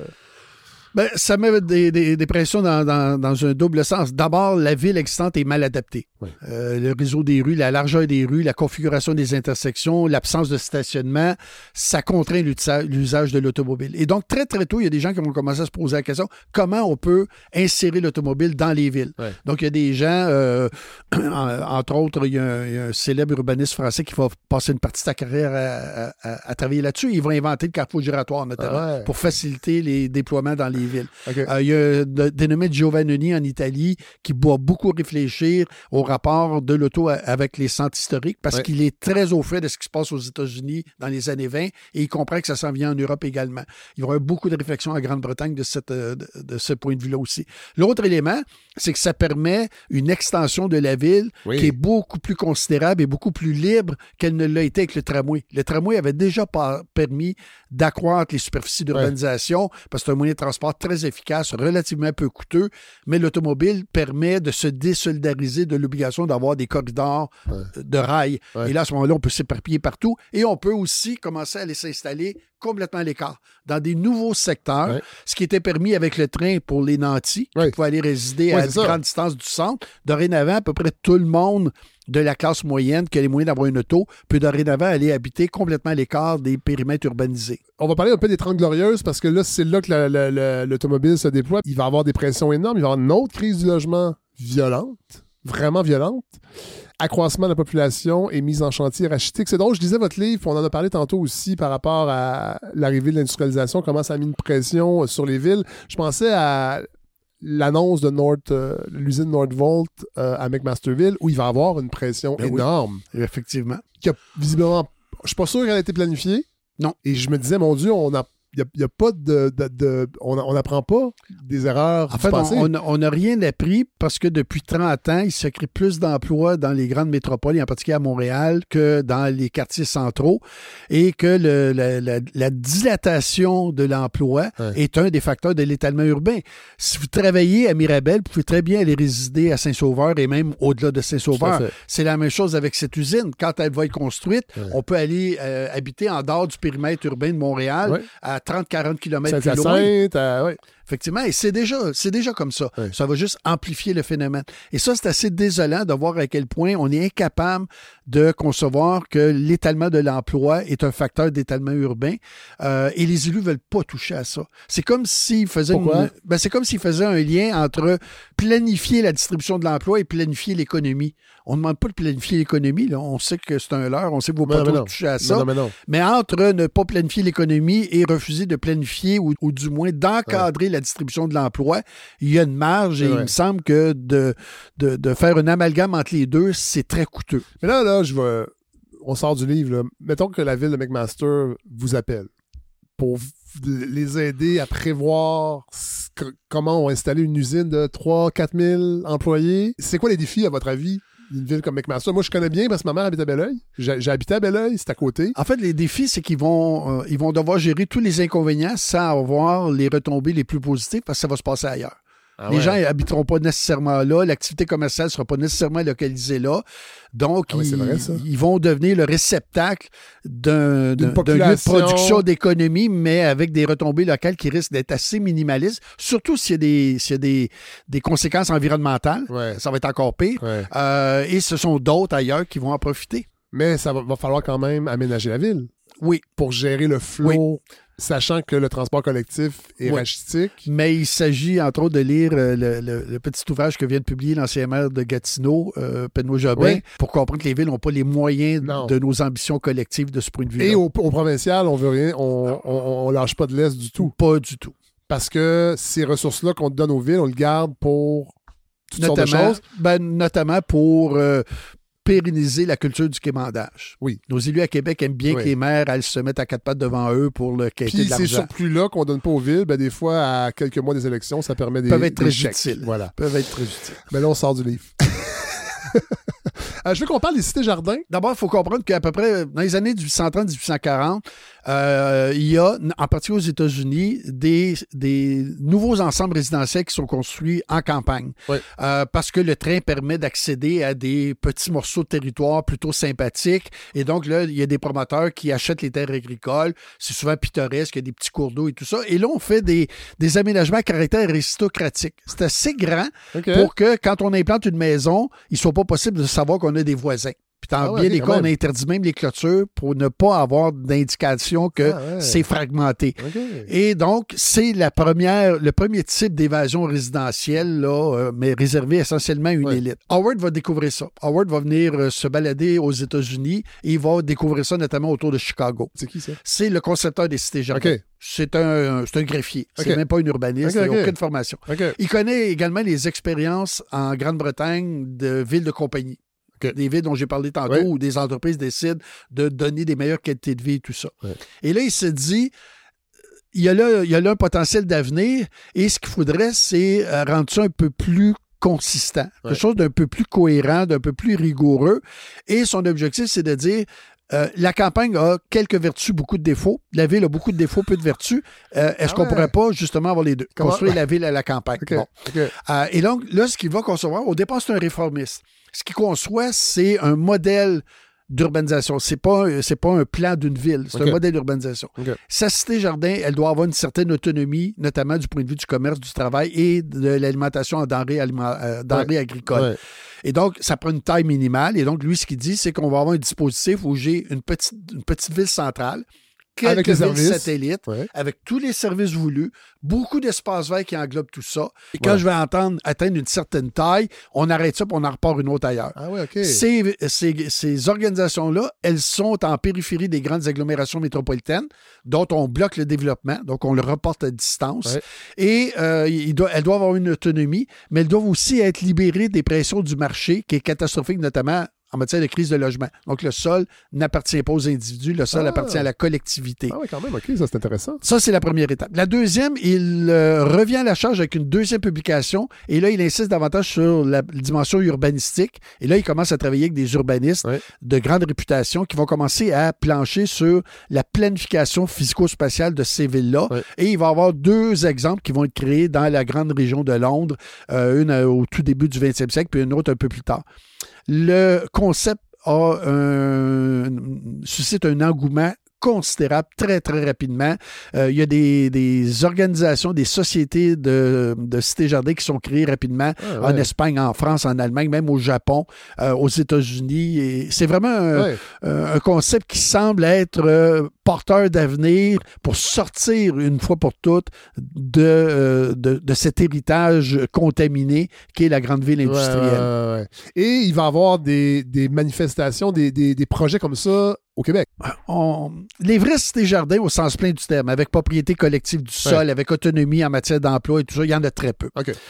Ben, ça met des, des- des pressions dans, dans- dans un double sens. D'abord, la ville existante est mal adaptée. Oui. Euh, le réseau des rues, la largeur des rues, la configuration des intersections, l'absence de stationnement, ça contraint l'usa- l'usage de l'automobile. Et donc, très, très tôt, il y a des gens qui vont commencer à se poser la question comment on peut insérer l'automobile dans les villes? Donc, il y a des gens, euh, en- entre autres, il y, a un, il y a un célèbre urbaniste français qui va passer une partie de sa carrière à, à- à- à travailler là-dessus. Il va inventer le carrefour giratoire, notamment, Ah ouais. pour faciliter les déploiements dans les villes. Euh, il y a un dénommé Giovannoni en Italie qui doit beaucoup réfléchir au rapport de l'auto avec les centres historiques parce Ouais. qu'il est très au fait de ce qui se passe aux États-Unis dans les années 20 et il comprend que ça s'en vient en Europe également. Il y aura beaucoup de réflexions en Grande-Bretagne de, cette, euh, de, de ce point de vue-là aussi. L'autre élément, c'est que ça permet une extension de la ville Oui. qui est beaucoup plus considérable et beaucoup plus libre qu'elle ne l'a été avec le tramway. Le tramway avait déjà permis d'accroître les superficies d'urbanisation parce que c'est un moyen de transport très efficace, relativement peu coûteux, mais l'automobile permet de se désolidariser de l'obligation d'avoir des corridors Ouais. de rails. Ouais. Et là, à ce moment-là, on peut s'éparpiller partout et on peut aussi commencer à aller s'installer complètement à l'écart dans des nouveaux secteurs, Ouais. ce qui était permis avec le train pour les nantis, qui pouvaient aller résider à ça. grande distance du centre. Dorénavant, à peu près tout le monde de la classe moyenne qui a les moyens d'avoir une auto peut dorénavant aller habiter complètement à l'écart des périmètres urbanisés. On va parler un peu des 30 Glorieuses parce que là, c'est là que la- la- la- l'automobile se déploie. Il va avoir des pressions énormes. Il va y avoir une autre crise du logement violente, vraiment violente. Accroissement de la population et mise en chantier rachitique. C'est drôle, je lisais votre livre, on en a parlé tantôt aussi par rapport à l'arrivée de l'industrialisation, comment ça a mis une pression sur les villes. Je pensais à l'annonce de North, euh, l'usine Northvolt euh, à McMasterville, où il va y avoir une pression Ben oui. énorme Effectivement. qui a visiblement. Je suis pas sûr qu'elle a été planifiée. Non. Et je me disais, mon Dieu, on a. Il n'y a, pas de. de- de- on n'apprend pas des erreurs En fait, on- n'a rien appris parce que depuis 30 ans, il se crée plus d'emplois dans les grandes métropoles, et en particulier à Montréal, que dans les quartiers centraux, et que le- la, la- la dilatation de l'emploi Ouais. est un des facteurs de l'étalement urbain. Si vous travaillez à Mirabel, vous pouvez très bien aller résider à Saint-Sauveur et même au-delà de Saint-Sauveur. C'est la même chose avec cette usine. Quand elle va être construite, Ouais. on peut aller euh, habiter en dehors du périmètre urbain de Montréal Ouais. à 30-40 km plus loin. Euh, ouais. Effectivement, et c'est déjà, c'est déjà comme ça. Ouais. Ça va juste amplifier le phénomène. Et ça, c'est assez désolant de voir à quel point on est incapable de concevoir que l'étalement de l'emploi est un facteur d'étalement urbain. Euh, et les élus veulent pas toucher à ça. C'est comme s'ils faisaient une- ben, c'est comme s'ils faisaient un lien entre planifier la distribution de l'emploi et planifier l'économie. On ne demande pas de planifier l'économie. là. On sait que c'est un leurre. On sait qu'il ne faut Mais pas toucher à ça. non, mais non. Mais entre ne pas planifier l'économie et refuser de planifier ou, ou du moins d'encadrer la distribution de l'emploi, il y a une marge et il me semble que de, de, de faire un amalgame entre les deux, c'est très coûteux. Mais là, là, je vais. On sort du livre. là. Mettons que la ville de McMaster vous appelle pour les aider à prévoir comment on va installer une usine de 3-4 000 employés. C'est quoi les défis, à votre avis, d'une ville comme McMaster? Moi, je connais bien parce que ma mère habite à Belleuil. Habité à Belleuil, c'est à côté. En fait, les défis, c'est qu'ils vont, euh, vont devoir gérer tous les inconvénients sans avoir les retombées les plus positives parce que ça va se passer ailleurs. Ah les ouais. gens habiteront pas nécessairement là, l'activité commerciale sera pas nécessairement localisée là. Donc, Ah ils, vrai, ça. ils vont devenir le réceptacle d'un lieu de production d'économie, mais avec des retombées locales qui risquent d'être assez minimalistes, surtout s'il y a des, s'il y a des, des conséquences environnementales. Ouais. Ça va être encore pire. Euh, et ce sont d'autres ailleurs qui vont en profiter. Mais ça va, va falloir quand même aménager la ville Oui. pour gérer le flot Sachant que le transport collectif est rachitique. Mais il s'agit, entre autres, de lire euh, le, le- le petit ouvrage que vient de publier l'ancien maire de Gatineau, euh, Jobin, Oui. pour comprendre que les villes n'ont pas les moyens Non. de nos ambitions collectives de ce point de vue. Et au, au provincial, on veut rien, on, on, on lâche pas de l'Est du tout. Pas du tout. Parce que ces ressources-là qu'on donne aux villes, on le garde pour toutes sortes de Notamment, choses. ben, notamment pour euh, pérenniser la culture du quémandage. Oui. Nos élus à Québec aiment bien Oui. que les maires elles se mettent à quatre pattes devant eux pour le quêter Puis de ces l'argent. surplus-là qu'on donne pas aux villes, ben des fois, à quelques mois des élections, ça permet des, Peuvent être très utiles. Voilà. peuvent être très utiles. Mais là, on sort du livre. Euh, je veux qu'on parle des cités-jardins. D'abord, il faut comprendre qu'à peu près dans les années 1830-1840, euh, il y a, en particulier aux États-Unis, des, des nouveaux ensembles résidentiels qui sont construits en campagne. Euh, parce que le train permet d'accéder à des petits morceaux de territoire plutôt sympathiques. Et donc, là, il y a des promoteurs qui achètent les terres agricoles. C'est souvent pittoresque, il y a des petits cours d'eau et tout ça. Et là, on fait des, des aménagements à caractère aristocratique. C'est assez grand pour que quand on implante une maison, il soit pas possible de savoir qu'on a des voisins. Puis dans Ah ouais, bien des cas, on même. interdit même les clôtures pour ne pas avoir d'indication que Ah ouais. c'est fragmenté. Et donc, c'est la première, le premier type d'évasion résidentielle, là, euh, mais réservé essentiellement à une Ouais. élite. Howard va découvrir ça. Howard va venir euh, se balader aux États-Unis et il va découvrir ça notamment autour de Chicago. C'est qui ça? C'est le concepteur des cités jardins. C'est un, un greffier. C'est même pas un urbaniste. Il n'a aucune formation. Il connaît également les expériences en Grande-Bretagne de villes de compagnie. Des villes dont j'ai parlé tantôt, Ouais. où des entreprises décident de donner des meilleures qualités de vie et tout ça. Ouais. Et là, il se dit, il y a là, il y a là un potentiel d'avenir et ce qu'il faudrait, c'est euh, rendre ça un peu plus consistant, Ouais. quelque chose d'un peu plus cohérent, d'un peu plus rigoureux. Et son objectif, c'est de dire, euh, la campagne a quelques vertus, beaucoup de défauts. La ville a beaucoup de défauts, peu de vertus. Euh, Est-ce Ah qu'on ouais. pourrait pas justement avoir les deux? Comment- Construire la ville à la campagne. OK. Bon. OK. Euh, et donc, là, ce qu'il va concevoir, au départ, c'est un réformiste. Ce qu'il conçoit, c'est un modèle d'urbanisation. C'est pas, c'est pas un plan d'une ville, c'est un modèle d'urbanisation. Sa cité-jardin, elle doit avoir une certaine autonomie, notamment du point de vue du commerce, du travail et de l'alimentation en denrées, aliment- euh, denrées agricoles. Ouais. Et donc, ça prend une taille minimale. Et donc, lui, ce qu'il dit, c'est qu'on va avoir un dispositif où j'ai une petite, une petite ville centrale, quelques Avec les services. satellites, Ouais. avec tous les services voulus, beaucoup d'espace vert qui englobe tout ça. Et quand Ouais. je vais entendre atteindre une certaine taille, on arrête ça puis on en repart une autre ailleurs. Ah OK. Ces, ces- ces organisations-là, elles sont en périphérie des grandes agglomérations métropolitaines, dont on bloque le développement, donc on le reporte à distance. Ouais. Et euh, il doit- elles doivent avoir une autonomie, mais elles doivent aussi être libérées des pressions du marché, qui est catastrophique, notamment en matière de crise de logement. Donc le sol n'appartient pas aux individus, le sol Ah. appartient à la collectivité. Ah ouais, quand même, OK, ça c'est intéressant. Ça, c'est la première étape. La deuxième, il euh, revient à la charge avec une deuxième publication. Et là, il insiste davantage sur la dimension urbanistique. Et là, il commence à travailler avec des urbanistes de grande réputation qui vont commencer à plancher sur la planification physico-spatiale de ces villes-là. Et il va y avoir deux exemples qui vont être créés dans la grande région de Londres, euh, une euh, au tout début du 20e siècle, puis une autre un peu plus tard. Le concept a un, suscite un engouement considérable très, très rapidement. Euh, il y a des, des organisations, des sociétés de, de cités-jardins qui sont créées rapidement en. Espagne, en France, en Allemagne, même au Japon, euh, aux États-Unis. Et C'est vraiment un, Ouais. euh, un concept qui semble être porteur d'avenir pour sortir une fois pour toutes de, de, de cet héritage contaminé qu'est la grande ville industrielle. Et il va y avoir des, des manifestations, des, des, des projets comme ça au Québec. On- les vrais cités-jardins au sens plein du terme, avec propriété collective du sol, avec autonomie en matière d'emploi et tout ça, il y en a très peu.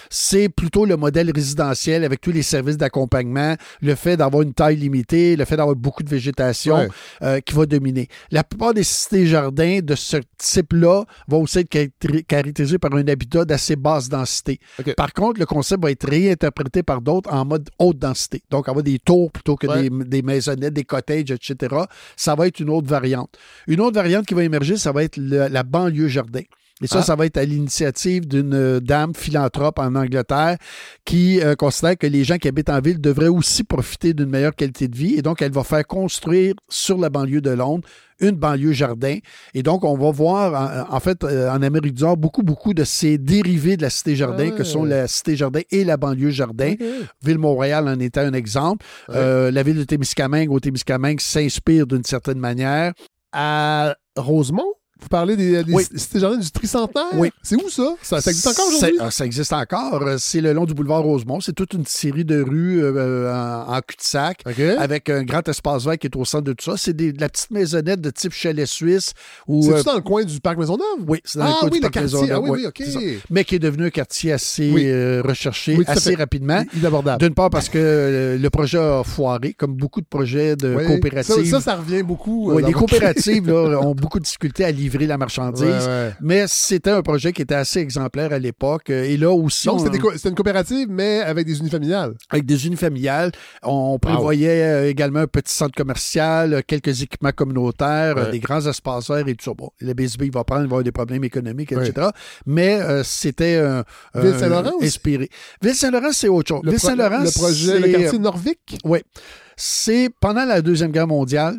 C'est plutôt le modèle résidentiel avec tous les services d'accompagnement, le fait d'avoir une taille limitée, le fait d'avoir beaucoup de végétation Ouais. euh, qui va dominer. La plupart des cités-jardins de ce type-là vont aussi être caractéri- caractérisés par un habitat d'assez basse densité. Par contre, le concept va être réinterprété par d'autres en mode haute densité. Donc, avoir des tours plutôt que Ouais. des, des maisonnettes, des cottages, etc. Ça va être une autre variante. Une autre variante qui va émerger, ça va être la banlieue jardin. Et ça, Ah. ça va être à l'initiative d'une euh, dame philanthrope en Angleterre qui euh, considère que les gens qui habitent en ville devraient aussi profiter d'une meilleure qualité de vie. Et donc, elle va faire construire sur la banlieue de Londres une banlieue jardin. Et donc, on va voir, en, en fait, euh, en Amérique du Nord, beaucoup, beaucoup de ces dérivés de la cité jardin, Ah que sont ouais. la cité jardin et la banlieue jardin. OK. Ville-Montréal en était un exemple. Ouais. Euh, la ville de Témiscamingue, au Témiscamingue, s'inspire d'une certaine manière. À Rosemont, Vous parlez des, des Oui. cités jardins du tricentenaire? Oui. C'est où ça? Ça, ça existe encore aujourd'hui? Ah, Ça existe encore. Euh, C'est le long du boulevard Rosemont. C'est toute une série de rues euh, en, en cul-de-sac. Avec un grand espace vert qui est au centre de tout ça. C'est de la petite maisonnette de type chalet suisse. C'est-tu euh, dans le coin du parc Maisonneuve? oui, c'est dans Ah le coin oui, du le parc quartier. Maisonneuve. Ah oui, Oui, OK. Mais qui est devenu un quartier assez euh, recherché, assez rapidement. Inabordable. D'une part parce que euh, le projet a foiré, comme beaucoup de projets de coopératives. Ça, ça, ça revient beaucoup. euh, Oui, les coopératives là, ont beaucoup de difficultés à livrer la marchandise. Ouais, ouais. Mais c'était un projet qui était assez exemplaire à l'époque. Et là aussi, Donc, on- c'était co- une coopérative, mais avec des unifamiliales. avec des unifamiliales, on prévoyait euh, également un petit centre commercial, quelques équipements communautaires, Ouais. des grands espaces verts et tout ça. Bon, le BSB, il va prendre, il va avoir des problèmes économiques, etc. Mais euh, c'était euh, Ville-Saint-Laurent euh, inspiré. Ville-Saint-Laurent, c'est autre chose. Le, pro- Ville-Saint-Laurent, le projet, le c'est- quartier Norvic. Oui. C'est pendant la Deuxième Guerre mondiale,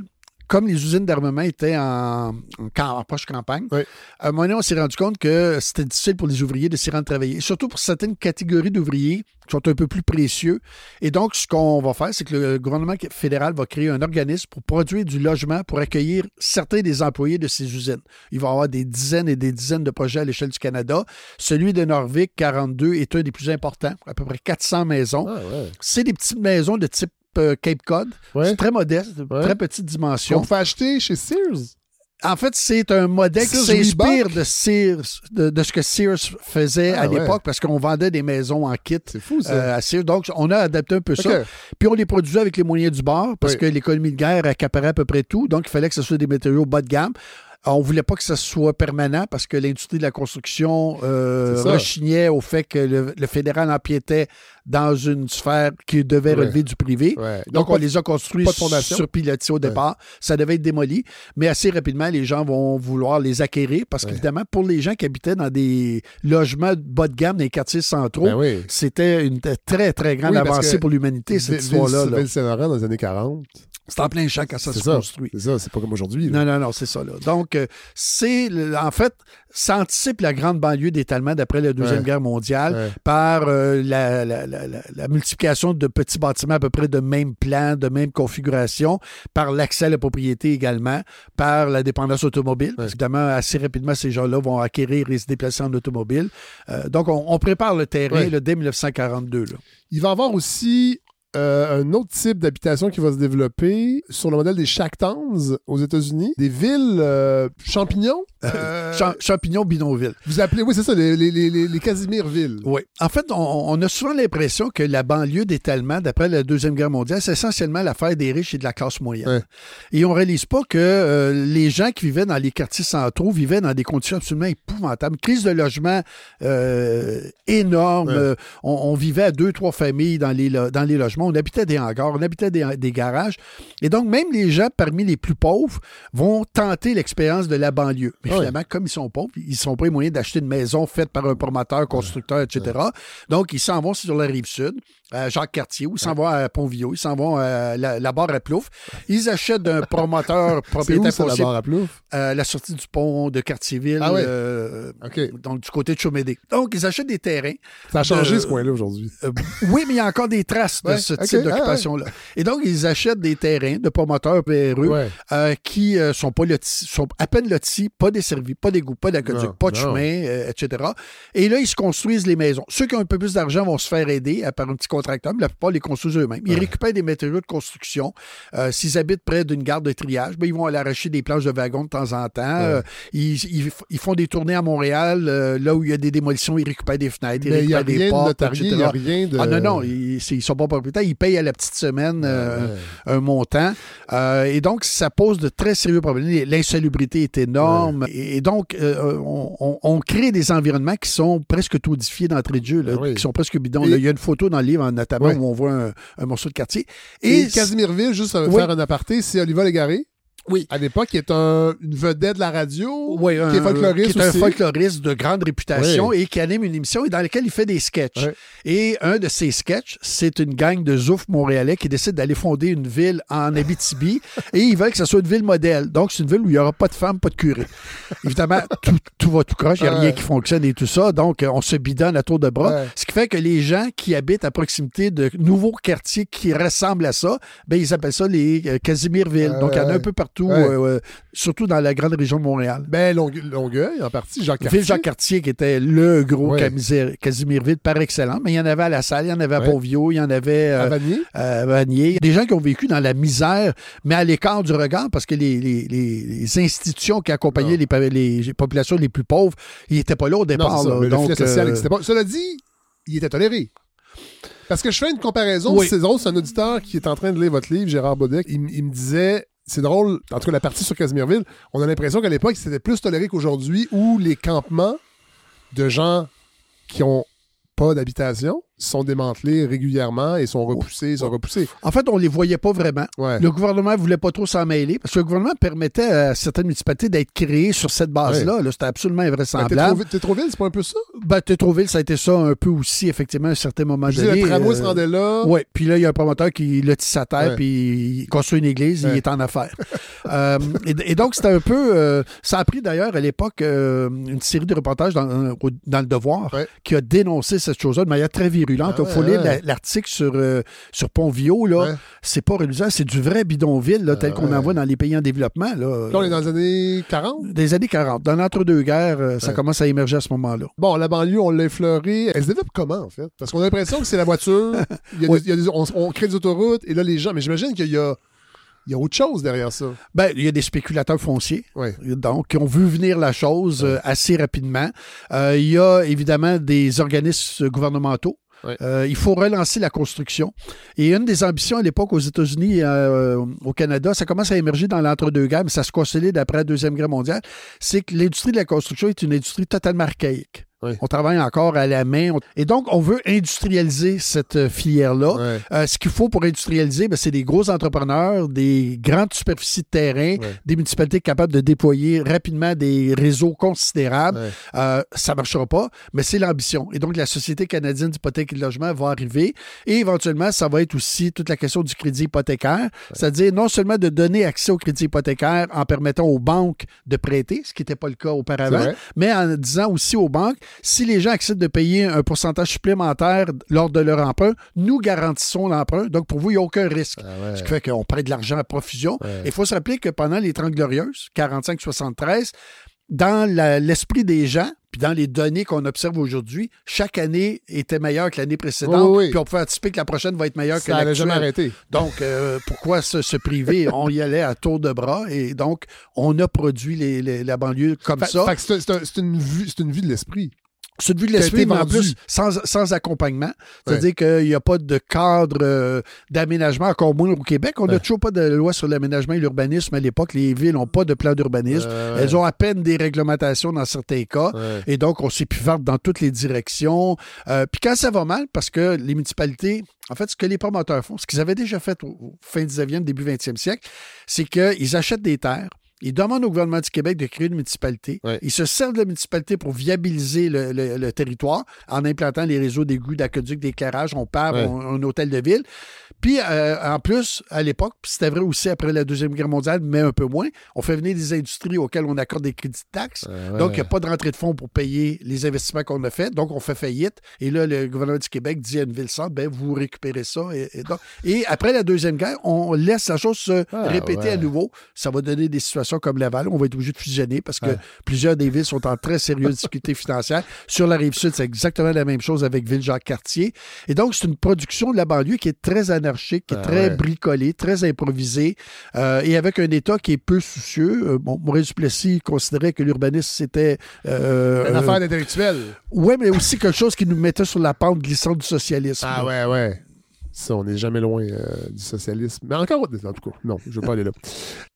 comme les usines d'armement étaient en, en, en proche campagne, Oui. à un moment donné, on s'est rendu compte que c'était difficile pour les ouvriers de s'y rendre travailler, surtout pour certaines catégories d'ouvriers qui sont un peu plus précieux. Et donc, ce qu'on va faire, c'est que le gouvernement fédéral va créer un organisme pour produire du logement pour accueillir certains des employés de ces usines. Il va y avoir des dizaines et des dizaines de projets à l'échelle du Canada. Celui de Norvik, 42, est un des plus importants, à peu près 400 maisons. Ah, ouais. C'est des petites maisons de type euh, Cape Cod. Ouais. C'est très modeste, Ouais. très petite dimension. Qu'on peut acheter chez Sears. En fait, c'est un modèle qui s'inspire de, Sears, de, de ce que Sears faisait Ah, à ouais. l'époque parce qu'on vendait des maisons en kit. C'est fou, ça. euh, à Sears. Donc, on a adapté un peu ça. Puis on les produisait avec les moyens du bord parce Oui. que l'économie de guerre accaparait à peu près tout. Donc, il fallait que ce soit des matériaux bas de gamme. On voulait pas que ça soit permanent parce que l'industrie de la construction euh, rechignait au fait que le, le fédéral empiétait dans une sphère qui devait Ouais. relever du privé. Ouais. Donc, on les a construits sur pilotis au départ. Ça devait être démoli, mais assez rapidement, les gens vont vouloir les acquérir parce qu'évidemment, pour les gens qui habitaient dans des logements bas de gamme dans les quartiers centraux, Ben oui. c'était une très, très grande Oui, avancée pour l'humanité, cette Ville- histoire-là. Ville- là. Ville-Saint-Laurent dans les années 40. C'est en plein champ quand ça se ça. construit. C'est ça, c'est pas comme aujourd'hui. Non, non, non, c'est ça. Là. Donc, euh, c'est en fait, ça anticipe la grande banlieue d'étalement d'après la Deuxième. Guerre mondiale par euh, la, la- la- la- la multiplication de petits bâtiments à peu près de même plan, de même configuration, par l'accès à la propriété également, par la dépendance automobile. Parce qu'évidemment, assez rapidement, ces gens-là vont acquérir et se déplacer en automobile. Euh, donc, on, on prépare le terrain là, dès 1942. là. Il va y avoir aussi euh, un autre type d'habitation qui va se développer sur le modèle des shack towns aux États-Unis. Des villes euh, champignons. Euh, Champ- Champignon Binoville. vous appelez, oui, c'est ça, les, les, les, les Casimirvilles. Oui. En fait, on, on a souvent l'impression que la banlieue d'étalement, d'après la Deuxième Guerre mondiale, c'est essentiellement l'affaire des riches et de la classe moyenne. Ouais. Et on réalise pas que les gens qui vivaient dans les quartiers centraux vivaient dans des conditions absolument épouvantables. Crise de logement énorme. Ouais. On, on vivait à deux, trois familles dans les, lo- dans les logements. On habitait des hangars, on habitait des, des garages. Et donc, même les gens parmi les plus pauvres vont tenter l'expérience de la banlieue. Mais Ouais. finalement, comme ils sont pauvres, ils sont pas les moyens d'acheter une maison faite par un promoteur, constructeur, etc. Donc, ils s'en vont sur la rive sud, à Jacques Cartier, ou ils s'en vont à Pontvillot, ils s'en vont à la, la barre à Plouf. Ils achètent d'un promoteur C'est où propriétaire ça, la foncier barre à Plouf? à la sortie du pont de Cartierville, Ah ouais. euh, donc du côté de Chaumédé. Donc, ils achètent des terrains. Ça a changé Euh, ce coin-là aujourd'hui. Euh, oui, mais il y a encore des traces de ce type ah, d'occupation-là. Et donc, ils achètent des terrains de promoteurs euh, qui euh, sont pas lotis, sont à peine lotis, pas desservis, pas d'égout, pas d'aqueduc, pas de chemin, euh, etc. Et là, ils se construisent les maisons. Ceux qui ont un peu plus d'argent vont se faire aider euh, par un petit contracteur, mais la plupart les construisent eux-mêmes. Ils Ouais. récupèrent des matériaux de construction. Euh, S'ils habitent près d'une gare de triage, ben, ils vont aller arracher des planches de wagons de temps en temps. Euh, ils, ils- ils font des tournées à Montréal, euh, là où il y a des démolitions, ils récupèrent des fenêtres, ils a récupèrent des rien de portes, il n'y a rien de. Ah non, non, ils, ils sont pas propriétaires. Ils payent à la petite semaine Ouais. un montant. Et donc, ça pose de très sérieux problèmes. L'insalubrité est énorme. Et, donc, on, on- on crée des environnements qui sont presque todifiés d'entrée de jeu, là, oui. qui sont presque bidons. Et- Là, il y a une photo dans le livre, notamment, Ouais. où on voit un, un morceau de quartier. Et, Et, Casimirville, juste à Oui. faire un aparté, c'est Oliva Légaré. Oui. À l'époque, qui est un- une vedette de la radio. Oui, qui un- est folkloriste qui est un aussi. folkloriste de grande réputation Oui. et qui anime une émission et dans laquelle il fait des sketchs. Et un de ses sketchs, c'est une gang de zouf montréalais qui décide d'aller fonder une ville en Abitibi et ils veulent que ce soit une ville modèle. Donc, c'est une ville où il n'y aura pas de femmes, pas de curé. Évidemment, tout, tout va tout croche, il n'y a rien qui fonctionne et tout ça. Donc, euh, on se bidonne à tour de bras. Ce qui fait que les gens qui habitent à proximité de nouveaux quartiers qui ressemblent à ça, ben, ils appellent ça les euh, Casimirvilles. Ouais, Donc, il y en a un peu partout Ouais. euh, euh, surtout dans la grande région de Montréal. Ben, Longue- Longueuil, en partie, Jacques Cartier. Ville Jacques-Cartier, qui était le gros Ouais. Casimir- Casimirville par excellence, mais il y en avait à La Salle, il y en avait à Ouais. Il y en avait à euh, Vanier. à Vanier. A des gens qui ont vécu dans la misère, mais à l'écart du regard, parce que les, les- les- les institutions qui accompagnaient Non. les, populations les plus pauvres, ils n'étaient pas là au départ. ça, là. Donc, le filet social euh, n'existait pas. Cela dit, il était toléré. Parce que je fais une comparaison. Oui. C'est drôle, c'est un auditeur qui est en train de lire votre livre, Gérard. Il, m- il me disait, c'est drôle, en tout cas la partie sur Casimirville, on a l'impression qu'à l'époque, c'était plus toléré qu'aujourd'hui, où les campements de gens qui ont pas d'habitation sont démantelés régulièrement et sont repoussés, sont repoussés. En fait, on les voyait pas vraiment. Ouais. Le gouvernement voulait pas trop s'en mêler parce que le gouvernement permettait à certaines municipalités d'être créées sur cette base-là. Là, C'était absolument Ben, invraisemblable. Tétroville- Tétroville, c'est pas un peu ça? Ben, Tétroville, ça a été ça un peu aussi, effectivement, à un certain moment Je donné. le tramway Euh, se rendait là. Oui, puis là, il y a un promoteur qui lotisse sa terre, puis il construit une église, il est en affaires. Euh, et, et donc, c'était un peu. euh, ça a pris d'ailleurs à l'époque euh, une série de reportages dans, euh, Le Devoir qui a dénoncé cette chose-là de manière très virulente. Ah Il faut ouais, lire ouais. l'article sur, euh, sur Pont-Vio, là. Ouais. C'est pas reluisant, c'est du vrai bidonville, là, tel Ah qu'on en voit dans les pays en développement. Là, Là, on est dans les années 40. Des années 40. Dans l'entre-deux-guerres, euh, ça commence à émerger à ce moment-là. Bon, la banlieue, on l'a effleuré. Elle se développe comment, en fait? Parce qu'on a l'impression que c'est la voiture. Il y a Oui. des- il y a des- on, on crée des autoroutes et là, les gens. Mais j'imagine qu'il y a, il y a autre chose derrière ça. Ben, il y a des spéculateurs fonciers. Donc, qui ont vu venir la chose euh, assez rapidement. Euh, il y a évidemment des organismes gouvernementaux. Euh, il faut relancer la construction. Et une des ambitions à l'époque aux États-Unis, euh, au Canada, ça commence à émerger dans l'entre-deux-guerres, mais ça se consolide après la Deuxième Guerre mondiale, c'est que l'industrie de la construction est une industrie totalement archaïque. On travaille encore à la main. Et donc, on veut industrialiser cette euh, filière-là. Euh, ce qu'il faut pour industrialiser, ben, c'est des gros entrepreneurs, des grandes superficies de terrain, des municipalités capables de déployer rapidement des réseaux considérables. Euh, ça ne marchera pas, mais c'est l'ambition. Et donc, la Société canadienne d'hypothèque et de logement va arriver. Et éventuellement, ça va être aussi toute la question du crédit hypothécaire, c'est-à-dire non seulement de donner accès au crédit hypothécaire en permettant aux banques de prêter, ce qui n'était pas le cas auparavant, mais en disant aussi aux banques, si les gens acceptent de payer un pourcentage supplémentaire lors de leur emprunt, nous garantissons l'emprunt. Donc, pour vous, il n'y a aucun risque. Ah ouais. Ce qui fait qu'on prête de l'argent à profusion. Ouais. Il faut se rappeler que pendant les 30 Glorieuses, 45-73, dans l'esprit des gens, puis dans les données qu'on observe aujourd'hui, chaque année était meilleure que l'année précédente, Oui, oui, puis on pouvait anticiper que la prochaine va être meilleure que Ça n'allait jamais l'actuelle. arrêté. Donc, euh, pourquoi se, se priver? On y allait à tour de bras, et donc, on a produit les- les- la banlieue comme Fait, ça. fait que c'est un- c'est un- c'est une, vue- c'est une vue de l'esprit. C'est une vue de qui a l'esprit, été mais en plus, sans, sans accompagnement. C'est-à-dire qu'il n'y a pas de cadre euh, d'aménagement, encore moins au Québec. On n'a Ouais. toujours pas de loi sur l'aménagement et l'urbanisme à l'époque. Les villes n'ont pas de plan d'urbanisme. Euh, ouais. Elles ont à peine des réglementations dans certains cas. Et donc, on s'épivarde dans toutes les directions. Euh, Puis quand ça va mal, parce que les municipalités, en fait, ce que les promoteurs font, ce qu'ils avaient déjà fait au, au fin 19e, début 20e siècle, c'est qu'ils achètent des terres. Ils demandent au gouvernement du Québec de créer une municipalité. Ouais. Ils se servent de la municipalité pour viabiliser le, le- le territoire en implantant les réseaux d'égouts, d'aqueducs, d'éclairage. On part Ouais. on- un hôtel de ville. Puis, euh, en plus, à l'époque, c'était vrai aussi après la Deuxième Guerre mondiale, mais un peu moins, on fait venir des industries auxquelles on accorde des crédits de taxes. Euh. Donc, il n'y a pas de rentrée de fonds pour payer les investissements qu'on a faits. Donc, on fait faillite. Et là, le gouvernement du Québec dit à une ville centre, ben, vous récupérez ça. Et, et donc- et après la Deuxième Guerre, on laisse la chose se Ah, répéter ouais. à nouveau. Ça va donner des situations comme Laval. On va être obligé de fusionner parce que Ouais. plusieurs des villes sont en très sérieuse difficulté financière. Sur la rive sud, c'est exactement la même chose avec Ville-Jacques-Cartier. Et donc, c'est une production de la banlieue qui est très anarchique, qui est Ah, très ouais. bricolée, très improvisée, euh, et avec un État qui est peu soucieux. Euh, bon, Maurice Duplessis considérait que l'urbanisme, c'était... euh, Une affaire d'intellectuel. Ouais, mais aussi quelque chose qui nous mettait sur la pente glissante du socialisme. Ah ouais, ouais. Ça, on n'est jamais loin euh, du socialisme. Mais encore, en tout cas, non, je ne veux pas aller là.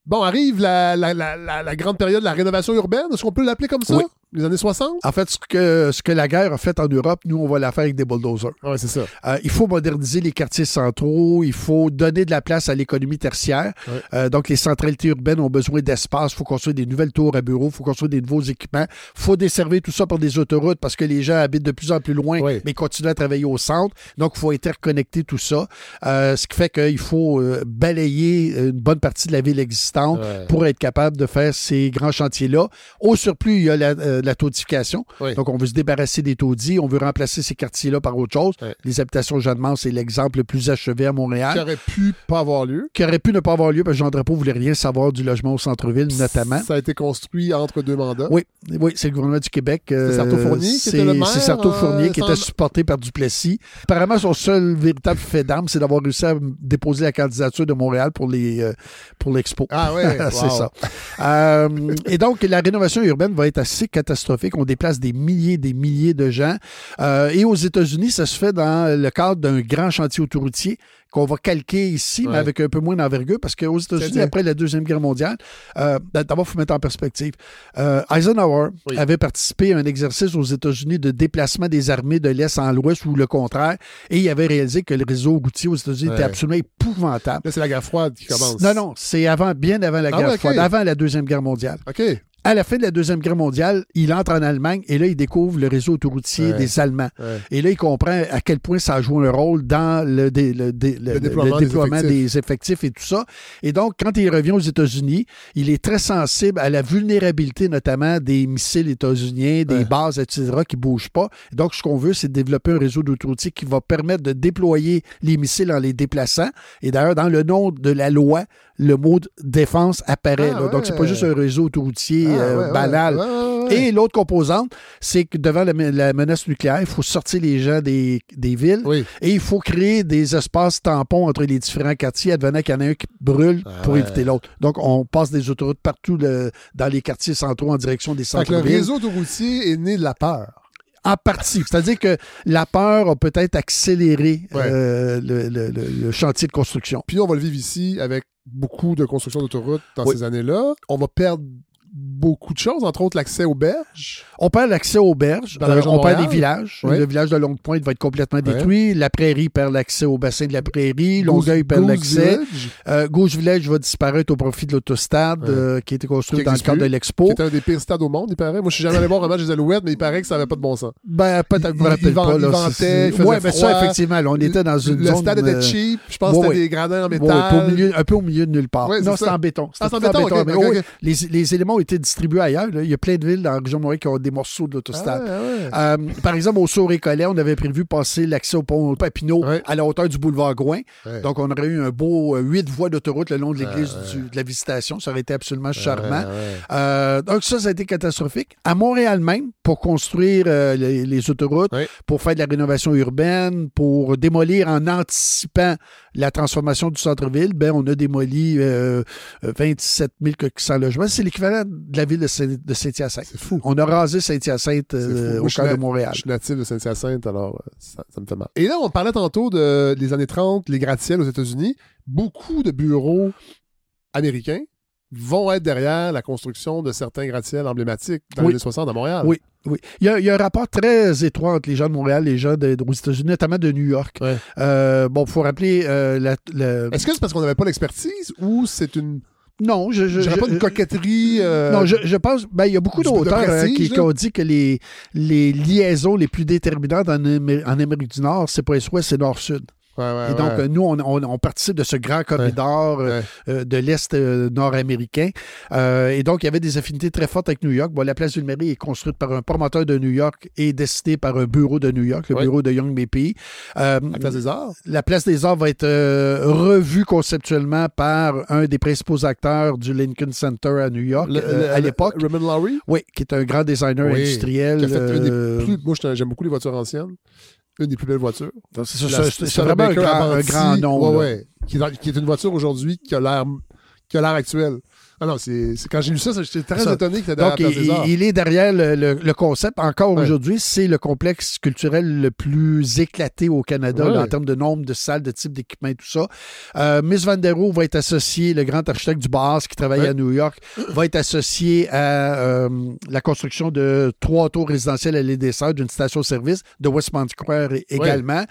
Bon, arrive la, grande période de la rénovation urbaine. Est-ce qu'on peut l'appeler comme ça? Les années 60? En fait, ce que, ce que la guerre a fait en Europe, nous, on va la faire avec des bulldozers. Ouais, c'est ça. Euh, il faut moderniser les quartiers centraux, il faut donner de la place à l'économie tertiaire. Ouais. Euh, donc, les centralités urbaines ont besoin d'espace, il faut construire des nouvelles tours à bureaux, il faut construire des nouveaux équipements, il faut desservir tout ça par des autoroutes parce que les gens habitent de plus en plus loin, Ouais. mais continuent à travailler au centre. Donc, il faut interconnecter tout ça, Euh, ce qui fait qu'il faut balayer une bonne partie de la ville existante Ouais. pour être capable de faire ces grands chantiers-là. Au surplus, il y a la, de la taudification. Oui. Donc, on veut se débarrasser des taudis, on veut remplacer ces quartiers-là par autre chose. Les habitations Jeanne-Mance, c'est l'exemple le plus achevé à Montréal. Qui aurait pu pas avoir lieu. Qui aurait pu ne pas avoir lieu parce que Jean Drapeau voulait rien savoir du logement au centre-ville, notamment. Ça a été construit entre deux mandats. Oui, oui, c'est le gouvernement du Québec. euh, C'est Sarto Fournier qui c'est- était le maire, C'est Sarto euh, Fournier qui était supporté par Duplessis. Apparemment, son seul véritable fait d'armes, c'est d'avoir réussi à déposer la candidature de Montréal pour les euh, pour l'expo. Ah ouais, c'est wow. ça. Euh, et donc, la rénovation urbaine va être assez catastrophique. On déplace des milliers des milliers de gens. Euh, et aux États-Unis, ça se fait dans le cadre d'un grand chantier autoroutier qu'on va calquer ici, mais avec un peu moins d'envergure, parce qu'aux États-Unis, après la Deuxième Guerre mondiale, euh, d'abord, il faut mettre en perspective. Euh, Eisenhower Oui. avait participé à un exercice aux États-Unis de déplacement des armées de l'Est en l'Ouest ou le contraire, et il avait réalisé que le réseau routier aux États-Unis était absolument épouvantable. Là, c'est la guerre froide qui commence. Non, non, c'est avant, bien avant la Ah guerre froide, avant la Deuxième Guerre mondiale. OK. À la fin de la Deuxième Guerre mondiale, il entre en Allemagne et là, il découvre le réseau autoroutier Ouais. des Allemands. Ouais. Et là, il comprend à quel point ça a joué un rôle dans le, dé- le, dé- le- Le le- déploiement des effectifs. des effectifs et tout ça. Et donc, quand il revient aux États-Unis, il est très sensible à la vulnérabilité, notamment des missiles états-uniens, des Ouais. bases, etc., qui ne bougent pas. Donc, ce qu'on veut, c'est de développer un réseau d'autoroutiers qui va permettre de déployer les missiles en les déplaçant. Et d'ailleurs, dans le nom de la loi, le mot défense apparaît. Ah là. Donc, c'est pas juste un réseau autoroutier Ah, euh, banal. Et l'autre composante, c'est que devant la, la menace nucléaire, il faut sortir les gens des, des villes Oui. et il faut créer des espaces tampons entre les différents quartiers, advenant qu'il y en a un qui brûle Ah pour ouais. éviter l'autre. Donc, on passe des autoroutes partout le- dans les quartiers centraux en direction des que le centres-villes. réseau autoroutier est né de la peur. En partie. C'est-à-dire que la peur a peut-être accéléré Ouais. euh, le, le- le- le chantier de construction. Puis on va le vivre ici avec beaucoup de construction d'autoroutes dans Oui. ces années-là. On va perdre beaucoup de choses, entre autres l'accès aux berges. On perd l'accès aux berges, Dans la euh, on de perd des villages. Le village de Longue-Pointe va être complètement détruit. La prairie perd l'accès au bassin de la prairie. Longueuil perd l'accès. Euh, Gauche Village va disparaître au profit de l'autostade euh, qui a été construit Qui dans le cadre de l'expo. qui est un des pires stades au monde, il paraît. Moi, je suis jamais allé voir un match des Alouettes, mais il paraît que ça n'avait pas de bon sens. Ben, peut-être, Il- il vent- pas. il Là, ventait, il faisait ouais, ben ça, effectivement, là, on était dans une le zone... stade était cheap. Je pense que c'était des gradins en métal. un peu au milieu de nulle part. Non, ça. c'était en béton. C'était Ah, c'est en béton, mais. Les, les éléments été distribués ailleurs. là. Il y a plein de villes dans la région de Montréal qui ont des morceaux de Ah, l'autostade. ouais, ouais. Euh, par exemple, au Saut-Récollet, on avait prévu passer l'accès au pont Papineau Ouais. à la hauteur du boulevard Gouin. Donc, on aurait eu un beau euh, huit voies d'autoroute le long de l'église de la Visitation. Ça aurait été absolument charmant. Euh, donc ça, ça a été catastrophique. À Montréal même, pour construire euh, les, les autoroutes, pour faire de la rénovation urbaine, pour démolir en anticipant la transformation du centre-ville, ben on a démoli euh, euh, 27 100 logements. C'est l'équivalent de la ville de, Saint- de Saint-Hyacinthe. C'est fou. On a rasé Saint-Hyacinthe euh, au cœur de Montréal. Je suis natif de Saint-Hyacinthe, alors euh, ça, ça me fait mal. Et là, on parlait tantôt de, des années 30, les gratte-ciels aux États-Unis. Beaucoup de bureaux américains vont être derrière la construction de certains gratte-ciels emblématiques dans Oui. les années 60 à Montréal. Oui. Oui. Il y, a, il y a un rapport très étroit entre les gens de Montréal et les gens de- aux États-Unis, notamment de New York. Ouais. Euh, bon, il faut rappeler euh, la, la- Est-ce que c'est parce qu'on n'avait pas l'expertise ou c'est une. Non, je, je, Je pas une coquetterie. euh, Non, je, je pense. Ben, il y a beaucoup d'auteurs hein, qui, qui ont dit que les, les liaisons les plus déterminantes en, Amé- en Amérique du Nord, c'est pas Est-Ouest, c'est Nord-Sud. Ouais, ouais, Et donc, ouais. nous, on, on- on participe de ce grand corridor euh, euh, de l'Est euh, nord-américain. Euh, et donc, il y avait des affinités très fortes avec New York. Bon, la place Ville-Marie est construite par un promoteur de New York et décidée par un bureau de New York, le bureau de Young. Euh, La place des arts? la place des Arts va être euh, revue conceptuellement par un des principaux acteurs du Lincoln Center à New York Le- le- à l'époque. Raymond Lowry? Oui, qui est un grand designer Oui, industriel. Qui a fait des plus- Moi, j'aime beaucoup les voitures anciennes. Une des plus belles voitures. c'est vraiment un grand, un grand nom. ouais, ouais. Qui, est dans- qui est une voiture aujourd'hui qui a l'air qui a l'air actuelle. Ah non, c'est quand j'ai lu ça, j'étais très Ça. étonné que dans la Donc, il, est derrière le, le- le concept. Encore Ouais. aujourd'hui, c'est le complexe culturel le plus éclaté au Canada Ouais. en termes de nombre de salles, de type d'équipement et tout ça. Euh, Miss Van der Rohe va être associé, le grand architecte du Bas qui travaille Ouais. à New York, va être associé à euh, la construction de trois tours résidentielles à l'Édesseur d'une station-service de Westmont Square également.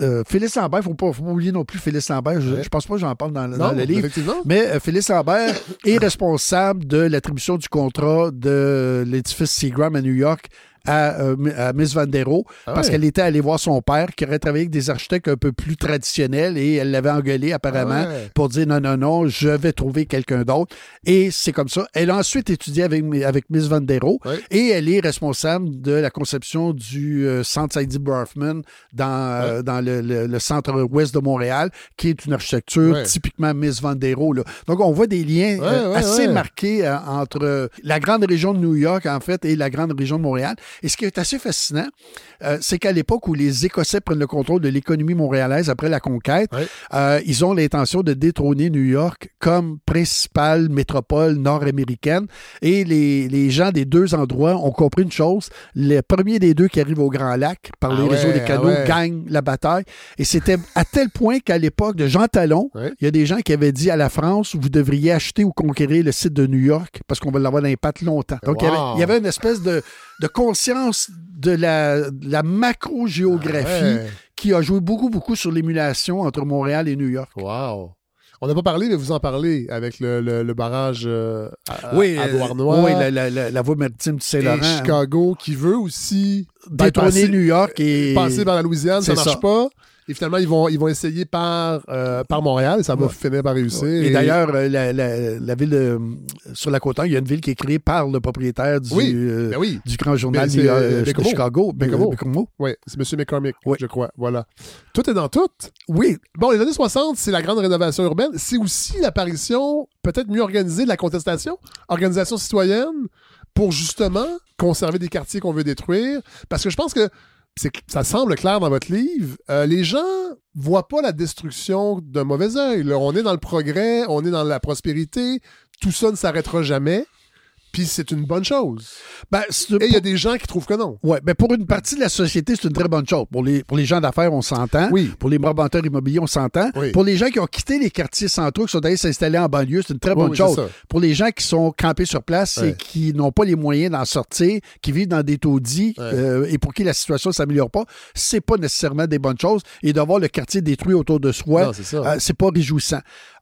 Euh, Félix Lambert, il ne faut pas, oublier non plus Félix Lambert. Je, je pense pas que j'en parle dans, dans non, le livre. Mais euh, Félix Lambert est responsable de l'attribution du contrat de l'édifice Seagram à New York à, euh, à Miss Vandero Ah parce qu'elle était allée voir son père qui aurait travaillé avec des architectes un peu plus traditionnels et elle l'avait engueulé apparemment Ah pour dire non, non, non, je vais trouver quelqu'un d'autre. Et c'est comme ça. Elle a ensuite étudié avec, avec Miss Vandero et elle est responsable de la conception du euh, centre Sadie Brafman dans, euh, dans le, le- le centre-ouest de Montréal, qui est une architecture typiquement Miss Vandero. Là. Donc, on voit des liens assez marqués entre la grande région de New York, en fait, et la grande région de Montréal. Et ce qui est assez fascinant, euh, c'est qu'à l'époque où les Écossais prennent le contrôle de l'économie montréalaise après la conquête, euh, ils ont l'intention de détrôner New York comme principale métropole nord-américaine. Et les, les gens des deux endroits ont compris une chose. Le premier des deux qui arrive au Grand Lac par les Ah réseaux ouais, des canaux ah ouais. gagne la bataille. Et c'était à tel point qu'à l'époque de Jean Talon, il y a des gens qui avaient dit à la France, vous devriez acheter ou conquérir le site de New York parce qu'on va l'avoir dans les pattes longtemps. Donc, il y avait- il y avait une espèce de, de conscience de la, de la macro-géographie Ouais. qui a joué beaucoup, beaucoup sur l'émulation entre Montréal et New York. Wow. On n'a pas parlé, mais vous en parlez avec le, le- le barrage euh, à, oui, à euh, Beauharnois. oui, la, la- la- la voie maritime du Saint-Laurent. Chicago qui veut aussi bypasser- New York et. passer par la Louisiane, ça C'est marche ça. pas. Et finalement, ils vont, ils vont essayer par, euh, par Montréal ça va Ouais. finir par réussir. Et d'ailleurs, euh, la, la- la ville de, sur la côte il y a une ville qui est créée par le propriétaire du, Oui, euh, ben oui, du grand journal Ben, euh, euh, Bécomo. Chicago. Bécomo. euh, ouais, c'est M. McCormick, Oui. je crois. Voilà. Tout est dans tout. Oui, Bon, les années 60, c'est la grande rénovation urbaine. C'est aussi l'apparition, peut-être mieux organisée, de la contestation, organisation citoyenne, pour justement conserver des quartiers qu'on veut détruire. Parce que je pense que ça semble clair dans votre livre. euh, les gens voient pas la destruction d'un mauvais œil. On est dans le progrès, on est dans la prospérité. Tout ça ne s'arrêtera jamais. Puis c'est une bonne chose. ben, Et il y a des gens qui trouvent que non. ouais, ben, pour une partie de la société, c'est une très bonne chose. Pour les, pour les gens d'affaires, on s'entend. Oui. Pour les brabanteurs immobiliers, on s'entend. Oui. Pour les gens qui ont quitté les quartiers centraux, qui sont allés s'installer en banlieue, c'est une très Oui, bonne oui, chose. Pour les gens qui sont campés sur place et qui n'ont pas les moyens d'en sortir, qui vivent dans des taudis euh, et pour qui la situation ne s'améliore pas, c'est pas nécessairement des bonnes choses. Et d'avoir le quartier détruit autour de soi, c'est euh, pas réjouissant.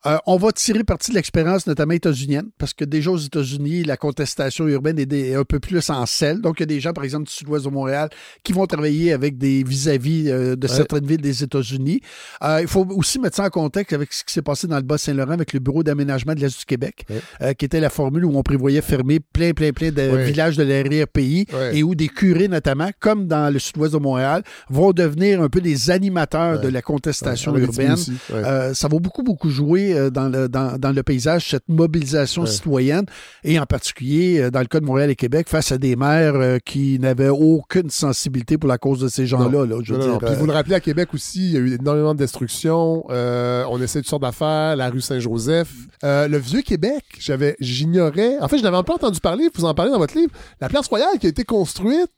Euh, on va tirer parti de l'expérience, notamment états-unienne, parce que déjà aux États-Unis, la contestation urbaine est, des- un peu plus en selle. Donc, il y a des gens, par exemple, du sud-ouest de Montréal, qui vont travailler avec des vis-à-vis euh, de Ouais. certaines villes des États-Unis. Euh, il faut aussi mettre ça en contexte avec ce qui s'est passé dans le Bas-Saint-Laurent avec le Bureau d'aménagement de l'Est du Québec, Ouais. qui était la formule où on prévoyait fermer plein, plein, plein de Ouais. villages de l'arrière-pays et où des curés, notamment, comme dans le sud-ouest de Montréal, vont devenir un peu des animateurs de la contestation urbaine. ça va beaucoup, beaucoup jouer euh, dans, le, dans, dans le paysage, cette mobilisation Ouais. citoyenne, et en particulier euh, dans le cas de Montréal et Québec, face à des maires euh, qui n'avaient aucune sensibilité pour la cause de ces gens-là. là, je veux Non, non, non. dire, Puis vous le rappelez, à Québec aussi, il y a eu énormément de destruction. Euh, on essaie toutes sortes d'affaires, la rue Saint-Joseph. Euh, le vieux Québec, j'avais, j'ignorais. En fait, je n'avais pas entendu parler, vous en parlez dans votre livre. La place royale qui a été construite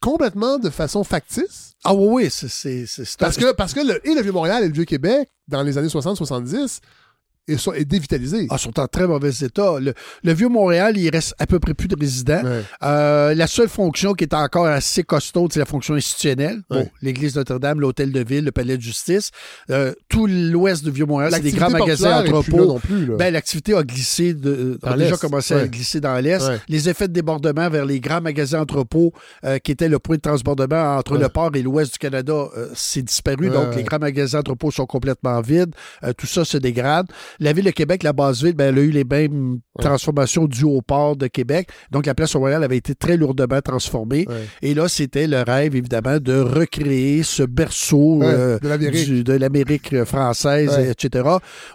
complètement de façon factice? Ah oui, oui, c'est- c'est c'est- Parce que, parce que le, et le Vieux-Montréal et le Vieux-Québec, dans les années 60-70, est, so- est dévitalisé. Ah, sont en très mauvais état. Le, le vieux Montréal, il reste à peu près plus de résidents. Ouais. Euh, la seule fonction qui est encore assez costaude, c'est la fonction institutionnelle. Bon, l'église Notre-Dame, l'hôtel de ville, le palais de justice. Euh, tout l'ouest du vieux Montréal, c'est des grands magasins entrepôts. Ben, l'activité a glissé, de, Dans a déjà commencé à glisser dans l'Est. Les effets de débordement vers les grands magasins entrepôts, euh, qui étaient le point de transbordement entre le port et l'ouest du Canada, euh, c'est disparu. Donc, les grands magasins entrepôts sont complètement vides. Euh, tout ça se dégrade. La ville de Québec, la base ville, ben, elle a eu les mêmes Ouais. transformations dues au port de Québec. Donc, la place Royale avait été très lourdement transformée. Ouais. Et là, c'était le rêve, évidemment, de recréer ce berceau euh, de l'Amérique. française, etc.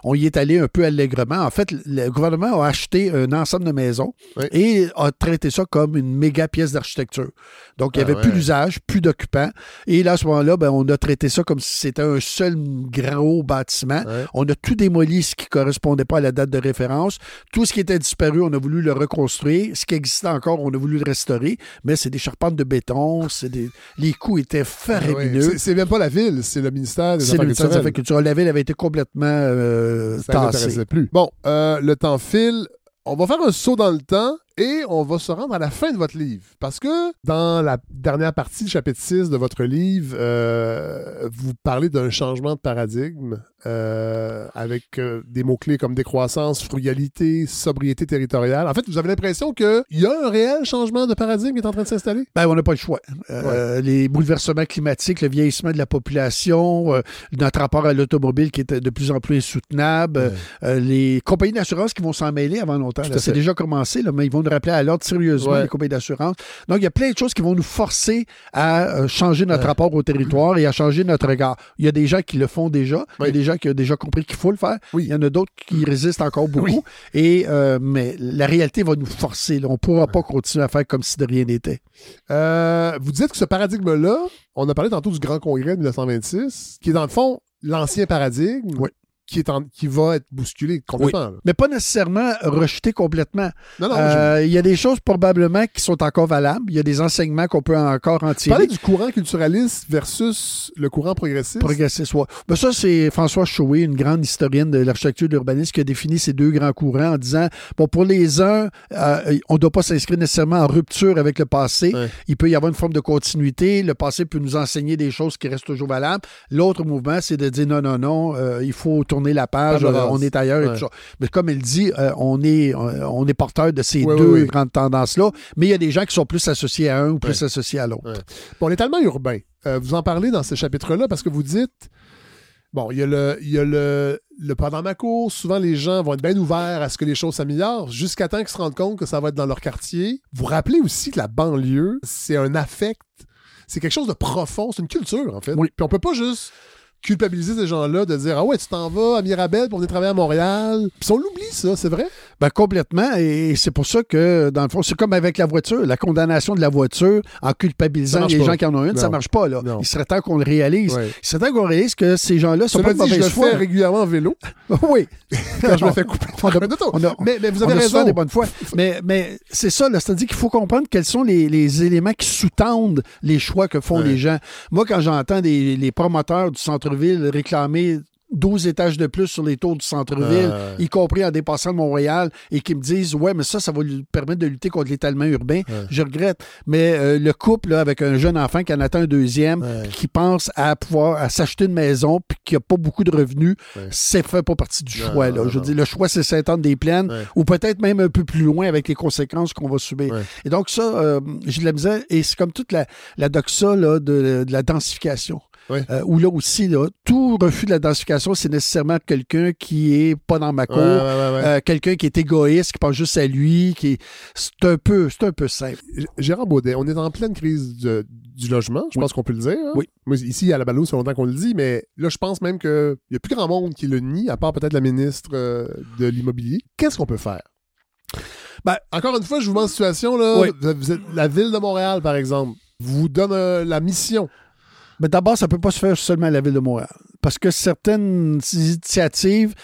On y est allé un peu allègrement. En fait, le gouvernement a acheté un ensemble de maisons et a traité ça comme une méga pièce d'architecture. Donc, il n'y Ah avait plus d'usage, plus d'occupants. Et là, à ce moment-là, ben, on a traité ça comme si c'était un seul gros bâtiment. On a tout démoli ce qui ne correspondait pas à la date de référence. Tout ce qui était disparu, on a voulu le reconstruire. Ce qui existait encore, on a voulu le restaurer. Mais c'est des charpentes de béton. C'est des... Les coûts étaient Ouais, faramineux. c'est, c'est même pas la ville, c'est le ministère des C'est Affaires le ministère des culturelles. Affaires culturelles. La ville avait été complètement euh, Ça tassée. plus. Bon, euh, le temps file. On va faire un saut dans le temps Et on va se rendre à la fin de votre livre. Parce que dans la dernière partie du chapitre 6 de votre livre, euh, vous parlez d'un changement de paradigme euh, avec euh, des mots-clés comme décroissance, frugalité, sobriété territoriale. En fait, vous avez l'impression qu'il y a un réel changement de paradigme qui est en train de s'installer? Ben, on n'a pas le choix. Les bouleversements climatiques, le vieillissement de la population, notre rapport à l'automobile qui est de plus en plus insoutenable, les compagnies d'assurance qui vont s'en mêler avant longtemps. C'est déjà commencé, là, mais ils vont nous rappeler à l'ordre sérieusement, Ouais. les compagnies d'assurance. Donc, il y a plein de choses qui vont nous forcer à euh, changer notre Ouais. rapport au territoire et à changer notre regard. Il y a des gens qui le font déjà. Il y a des gens qui ont déjà compris qu'il faut le faire. Oui. Il y en a d'autres qui résistent encore beaucoup. Oui. Et, euh, mais la réalité va nous forcer. là. On ne pourra pas continuer à faire comme si de rien n'était. Euh, vous dites que ce paradigme-là, on a parlé tantôt du Grand Congrès de 1926, qui est dans le fond l'ancien paradigme Oui. Qui, est en- qui va être bousculé complètement. Mais pas nécessairement rejeté complètement. Non, non, Euh, Il y a des choses probablement qui sont encore valables. Il y a des enseignements qu'on peut encore en tirer. parlais du courant culturaliste versus le courant progressiste. Progressiste, ouais. Ben ça, c'est François Chouet, une grande historienne de l'architecture d'urbanisme, qui a défini ces deux grands courants en disant bon, pour les uns, euh, on ne doit pas s'inscrire nécessairement en rupture avec le passé. Ouais. Il peut y avoir une forme de continuité. Le passé peut nous enseigner des choses qui restent toujours valables. L'autre mouvement, c'est de dire non, non, non, euh, il faut tourner la page, euh, on est ailleurs et tout ça. Mais comme elle dit, euh, on est euh, on est porteur de ces Ouais, deux ouais, grandes tendances-là, mais il y a des gens qui sont plus associés à un ou plus associés à l'autre. Bon, on est tellement urbain. Vous en parlez dans ce chapitre-là parce que vous dites Bon, il y a le, il y a le, le pendant ma cour, souvent les gens vont être bien ouverts à ce que les choses s'améliorent jusqu'à temps qu'ils se rendent compte que ça va être dans leur quartier. Vous rappelez aussi que la banlieue, c'est un affect, c'est quelque chose de profond, c'est une culture en fait. Oui. Puis on peut pas juste culpabiliser ces gens-là de dire ah ouais tu t'en vas à Mirabel pour venir travailler à Montréal. Puis on l'oublie ça, c'est vrai? Ben, complètement. Et c'est pour ça que, dans le fond, c'est comme avec la voiture. La condamnation de la voiture en Ça culpabilisant les pas. gens qui en ont une, ça Non. marche pas. Là. Non. Il serait temps qu'on le réalise. Il serait temps qu'on réalise que ces gens-là sont pas de dit, je le mauvaise foi. fais régulièrement en vélo oui. quand je me fais couper. On a- on a- mais, mais vous avez raison. des bonnes fois. Mais, mais c'est ça, là. C'est-à-dire qu'il faut comprendre quels sont les, les éléments qui sous-tendent les choix que font les gens. Moi, quand j'entends les promoteurs du centre-ville réclamer 12 étages de plus sur les tours du centre-ville, Euh. y compris en dépassant Montréal, et qui me disent Ouais, mais ça, ça va lui permettre de lutter contre l'étalement urbain. Ouais. Je regrette. Mais euh, le couple là, avec un jeune enfant qui en attend un deuxième, Ouais. qui pense à pouvoir à s'acheter une maison, puis qui n'a pas beaucoup de revenus, Ouais. c'est fait pas partie du Non, choix. non, Là. non, Je non. dire, le choix, c'est Sainte-Anne-des-Plaines, Ouais. ou peut-être même un peu plus loin avec les conséquences qu'on va subir. Et donc, ça, euh, j'ai de la misère. Et c'est comme toute la, la doxa là, de, de la densification. Ouais. Euh, où là aussi, là, tout refus de la densification, c'est nécessairement quelqu'un qui est pas dans ma cour, Ouais, ouais, ouais, ouais. euh, quelqu'un qui est égoïste, qui pense juste à lui, qui est... c'est un peu, c'est un peu simple. G- Gérard Baudet, on est en pleine crise de- du logement, je Oui. pense qu'on peut le dire. hein? Oui. Moi, ici, à la ça fait longtemps qu'on le dit, mais là, je pense même qu'il n'y a plus grand monde qui le nie, à part peut-être la ministre euh, de l'Immobilier. Qu'est-ce qu'on peut faire? Ben- Encore une fois, je vous mets en situation, là, Oui. vous êtes- vous êtes- la ville de Montréal, par exemple, vous donne euh, la mission. Mais d'abord, ça ne peut pas se faire seulement à la Ville de Montréal. Parce que certaines initiatives,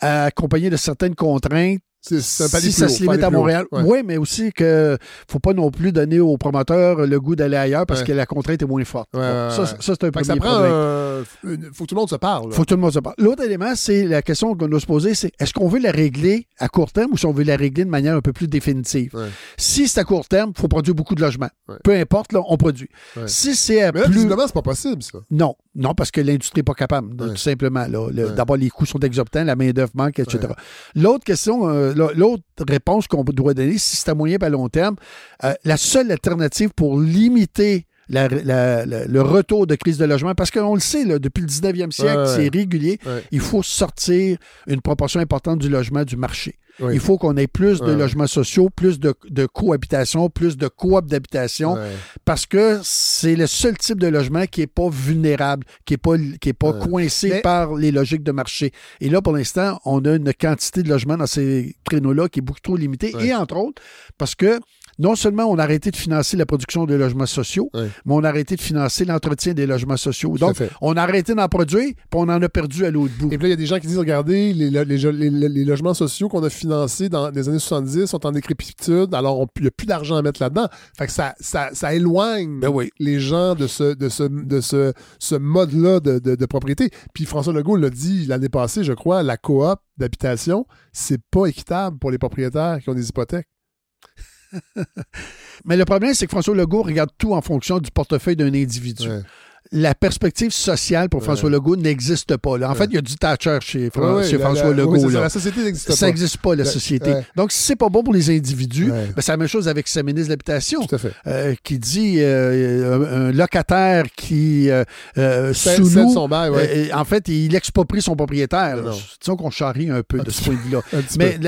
accompagnées de certaines contraintes, C'est si ça haut, se limite à. Montréal, Ouais. oui, mais aussi que faut pas non plus donner aux promoteurs le goût d'aller ailleurs parce Ouais. que la contrainte est moins forte. Ouais, ça, c'est un premier ça prend problème. faut que tout le monde se parle. là. faut que tout le monde se parle. L'autre élément, c'est la question qu'on doit se poser, c'est est-ce qu'on veut la régler à court terme ou si on veut la régler de manière un peu plus définitive? Si c'est à court terme, il faut produire beaucoup de logements. Peu importe, là, on produit. Si c'est à Mais là, plus... c'est pas possible, ça. Non, non, parce que l'industrie n'est pas capable, tout simplement. là. Le-. D'abord, les coûts sont exorbitants, la main-d'œuvre manque, etc. L'autre question, euh, l'autre réponse qu'on doit donner, si c'est à moyen et à long terme, euh, la seule alternative pour limiter la- la- la- le retour de crise de logement, parce qu'on le sait, là, depuis le 19e siècle, Ouais, c'est régulier, Ouais. il faut sortir une proportion importante du logement du marché. Oui. Il faut qu'on ait plus de Ouais. logements sociaux, plus de, de cohabitation, plus de coop d'habitation, Ouais. parce que c'est le seul type de logement qui n'est pas vulnérable, qui n'est pas, qui est pas Ouais. coincé Mais- par les logiques de marché. Et là, pour l'instant, on a une quantité de logements dans ces créneaux-là qui est beaucoup trop limitée. Et entre autres, parce que non seulement on a arrêté de financer la production de logements sociaux, mais on a arrêté de financer l'entretien des logements sociaux. Donc, on a arrêté d'en produire, puis on en a perdu à l'autre bout. Et puis là, il y a des gens qui disent, regardez, les, lo- les, jo- les- les logements sociaux qu'on a financés dans les années 70 sont en décrépitude, alors on- il n'y a plus d'argent à mettre là-dedans. Fait que ça, ça, ça éloigne Ben oui. les gens de ce, de ce, de ce, ce mode-là de, de- de propriété. Puis François Legault l'a dit l'année passée, je crois, la coop d'habitation, c'est pas équitable pour les propriétaires qui ont des hypothèques. Mais le problème, c'est que François Legault regarde tout en fonction du portefeuille d'un individu. La perspective sociale pour François Legault n'existe pas. là. En fait, il y a du Thatcher chez, la- François la- Legault. oui, c'est ça, là. la société n'existe pas. Ça n'existe pas, la société. Donc, si c'est pas bon pour les individus, ben, c'est la même chose avec sa ministre de l'Habitation. Euh, qui dit euh, un, un locataire qui euh, euh, cède son bail, ouais. euh, en fait, il exproprie son propriétaire. là. Disons qu'on charrie un peu de ce point de vue-là. Mais-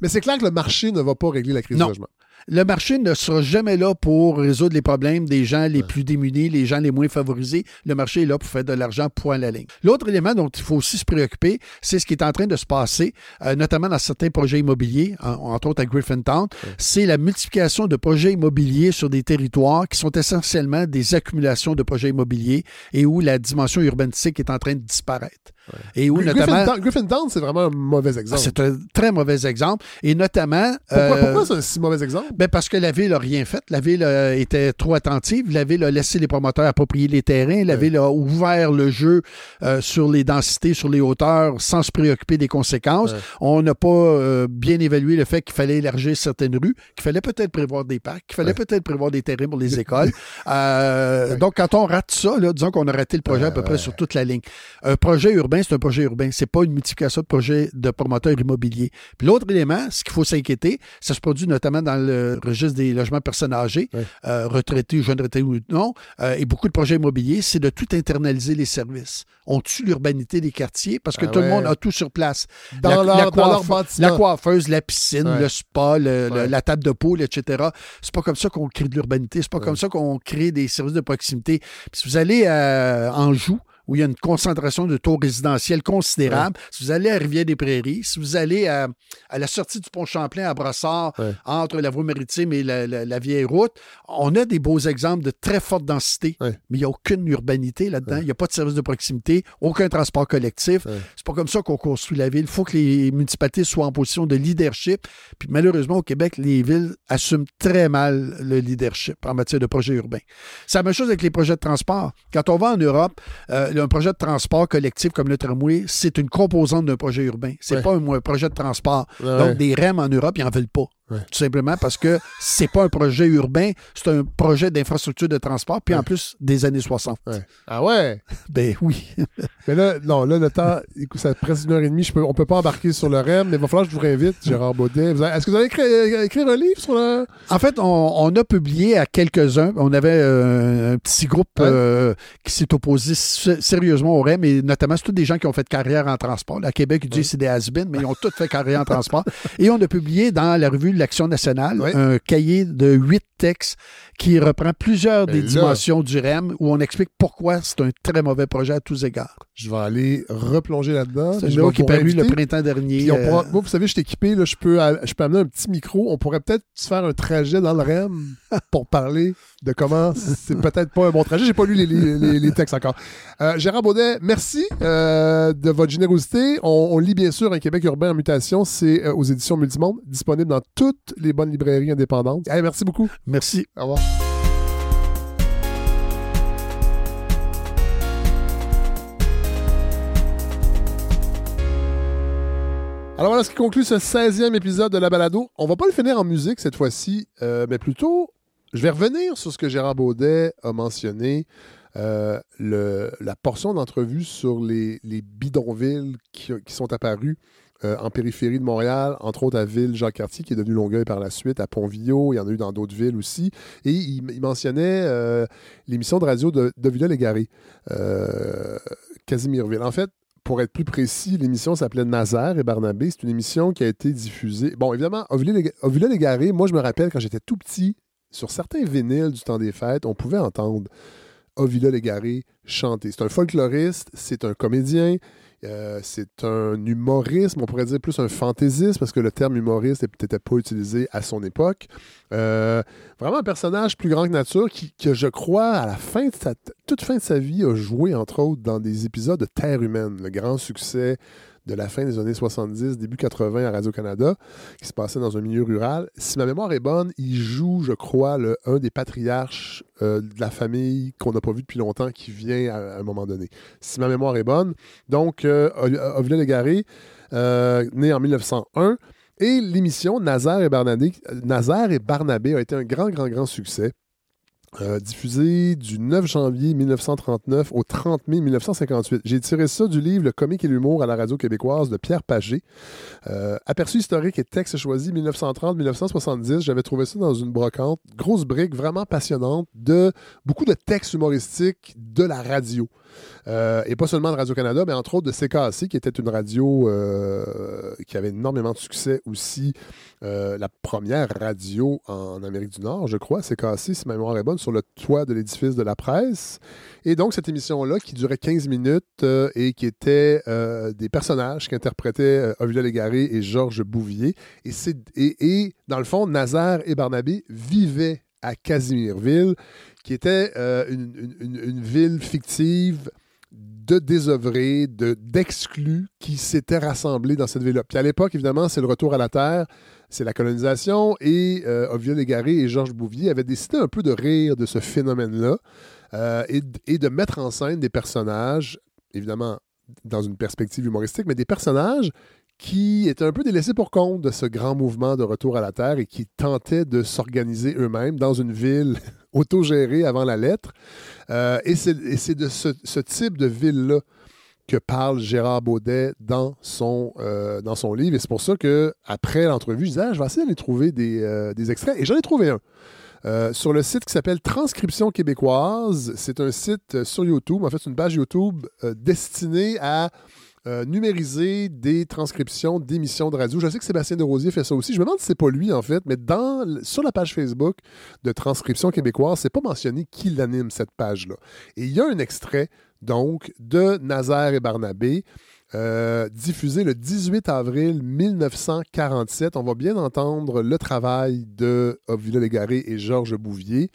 mais c'est clair que le marché ne va pas régler la crise Non. du logement. Le marché ne sera jamais là pour résoudre les problèmes des gens les plus démunis, les gens les moins favorisés. Le marché est là pour faire de l'argent, point à la ligne. L'autre élément dont il faut aussi se préoccuper, c'est ce qui est en train de se passer, euh, notamment dans certains projets immobiliers, en- entre autres à Griffintown, c'est la multiplication de projets immobiliers sur des territoires qui sont essentiellement des accumulations de projets immobiliers et où la dimension urbanistique est en train de disparaître. Et où notamment... Griffintown, Griffintown, c'est vraiment un mauvais Ah, exemple. c'est un très mauvais exemple. Et notamment... pourquoi euh, pourquoi c'est un si mauvais exemple? ben parce que la ville n'a rien fait. La ville euh, était trop attentive. La ville a laissé les promoteurs approprier les terrains. La Ouais. ville a ouvert le jeu euh, sur les densités, sur les hauteurs, sans se préoccuper des conséquences. Ouais. On n'a pas euh, bien évalué le fait qu'il fallait élargir certaines rues, qu'il fallait peut-être prévoir des parcs, qu'il fallait peut-être prévoir des terrains pour les écoles. Donc, quand on rate ça, là, disons qu'on a raté le projet à peu près sur toute la ligne. Un projet urbain, c'est un projet urbain. C'est pas une multiplication de projets de promoteurs immobiliers. Puis l'autre élément, ce qu'il faut s'inquiéter, ça se produit notamment dans le registre des logements personnes âgées, Ouais. euh, retraités, jeunes retraités ou non, euh, et beaucoup de projets immobiliers, c'est de tout internaliser les services. On tue l'urbanité des quartiers parce que Ah tout le monde a tout sur place. Dans, La- leur, dans leur bâtiment. La coiffeuse, la piscine, Ouais. le spa, le- le- Ouais. la table de poule, etc. C'est pas comme ça qu'on crée de l'urbanité. C'est pas comme ça qu'on crée des services de proximité. Puis si vous allez euh, en Joux, où il y a une concentration de taux résidentiels considérable, si vous allez à Rivière-des-Prairies, si vous allez à, à la sortie du pont Champlain à Brossard, Ouais. entre la voie maritime et la, la- la vieille route, on a des beaux exemples de très forte densité, Ouais. mais il n'y a aucune urbanité là-dedans. Il n'y a pas de service de proximité, aucun transport collectif. C'est pas comme ça qu'on construit la ville. Il faut que les municipalités soient en position de leadership. Puis malheureusement, au Québec, les villes assument très mal le leadership en matière de projets urbains. C'est la même chose avec les projets de transport. Quand on va en Europe, euh, un projet de transport collectif comme le tramway, c'est une composante d'un projet urbain. C'est Ouais. pas un, un projet de transport. Ouais. Donc, des REM en Europe, ils n'en veulent pas. Ouais. Tout simplement parce que c'est pas un projet urbain, c'est un projet d'infrastructure de transport, puis en plus des années 60. Ouais. Ah ouais? Ben oui. Mais là, non, là, le temps, écoute, ça presque une heure et demie. Je peux, on peut pas embarquer sur le REM, mais il va falloir que je vous réinvite, Gérard Baudet. Est-ce que vous allez écrire, écrire un livre sur le. En fait, on, on a publié à quelques-uns. On avait euh, un petit groupe Ouais. euh, qui s'est opposé sé- sérieusement au REM, et notamment, c'est tous des gens qui ont fait carrière en transport. À Québec, ils disent que c'est des has mais ils ont tous fait carrière en transport. Et on a publié dans la revue de l'Action nationale un cahier de huit textes qui reprend plusieurs Ben des là. dimensions du REM, où on explique pourquoi c'est un très mauvais projet à tous égards. Je vais aller replonger là-dedans. C'est un qui est paru le printemps dernier. Euh, pourra- moi, vous savez, je suis équipé, là, je, peux, je peux amener un petit micro. On pourrait peut-être se faire un trajet dans le REM pour parler de comment c'est peut-être pas un bon trajet. J'ai pas lu les, les- les- les textes encore. Euh, Gérard Baudet, merci euh, de votre générosité. On, on lit bien sûr Un Québec urbain en mutation. C'est aux éditions Multimonde, disponible dans toutes les bonnes librairies indépendantes. Hey, merci beaucoup. Merci. Au revoir. Alors voilà ce qui conclut ce 16e épisode de la balado. On va pas le finir en musique cette fois-ci, euh, mais plutôt, je vais revenir sur ce que Gérard Baudet a mentionné, euh, la portion d'entrevue sur les, les bidonvilles qui, qui sont apparus euh, en périphérie de Montréal, entre autres à Ville-Jacques-Cartier, qui est devenu Longueuil par la suite, à Pont-Villot, il y en a eu dans d'autres villes aussi. Et il, mentionnait euh, l'émission de radio de, de Villa-Légaré, euh, Casimirville. En fait, pour être plus précis, l'émission s'appelait Nazaire et Barnabé. C'est une émission qui a été diffusée. Bon, évidemment, Ovila-Légaré, moi, je me rappelle quand j'étais tout petit, sur certains vinyles du temps des fêtes, on pouvait entendre Ovila Légaré chanter. C'est un folkloriste, c'est un comédien, euh, c'est un humorisme, on pourrait dire plus un fantaisiste, parce que le terme humoriste n'est peut-être pas utilisé à son époque. Euh, vraiment un personnage plus grand que nature qui, que je crois, à la fin de sa, toute fin de sa vie, a joué, entre autres, dans des épisodes de Terre humaine, le grand succès de la fin des années 70, début 80 à Radio-Canada, qui se passait dans un milieu rural. Si ma mémoire est bonne, il joue, je crois, le, un des patriarches euh, de la famille qu'on n'a pas vu depuis longtemps, qui vient à, un moment donné. Si ma mémoire est bonne. Donc, euh, Ovila Légaré, euh, né en 1901, Et l'émission Nazaire et Barnabé, Nazaire et Barnabé a été un grand, grand, grand succès. Euh, diffusé du 9 janvier 1939 au 30 mai 1958. J'ai tiré ça du livre Le comique et l'humour à la radio québécoise de Pierre Pagé. Euh, aperçu historique et texte choisi 1930-1970. J'avais trouvé ça dans une brocante. Grosse brique vraiment passionnante de beaucoup de textes humoristiques de la radio. Euh, et pas seulement de Radio-Canada, mais entre autres de CKC, qui était une radio euh, qui avait énormément de succès aussi. Euh, la première radio en Amérique du Nord, je crois, CKC, si ma mémoire est bonne, sur le toit de l'édifice de la presse. Et donc, cette émission-là, qui durait 15 minutes et qui était des personnages qu'interprétaient Ovila Légaré et Georges Bouvier. Et, et, dans le fond, Nazaire et Barnabé vivaient à Casimirville, qui était une, ville fictive de désœuvrés, d'exclus qui s'étaient rassemblés dans cette ville-là. Puis à l'époque, évidemment, c'est le retour à la Terre, c'est la colonisation, et euh, Ovia Légaré et Georges Bouvier avaient décidé un peu de rire de ce phénomène-là euh, et, de mettre en scène des personnages, évidemment dans une perspective humoristique, mais des personnages qui étaient un peu délaissés pour compte de ce grand mouvement de retour à la Terre et qui tentaient de s'organiser eux-mêmes dans une ville autogérée avant la lettre. Euh, et c'est de ce, type de ville-là que parle Gérard Baudet dans son, euh, dans son livre. Et c'est pour ça que après l'entrevue, je disais, ah, je vais essayer d'aller trouver des, euh, des, extraits. Et j'en ai trouvé un. sur le site qui s'appelle Transcription québécoise. C'est un site sur YouTube, en fait, une page YouTube destinée à euh, numériser des transcriptions d'émissions de radio. Je sais que Sébastien de Rosier fait ça aussi. Je me demande si c'est pas lui, en fait, mais dans, sur la page Facebook de Transcription québécoise, c'est pas mentionné qui l'anime, cette page-là. Et il y a un extrait, donc, de Nazaire et Barnabé. Euh, diffusé le 18 avril 1947. On va bien entendre le travail de Obvila Légaré et Georges Bouvier.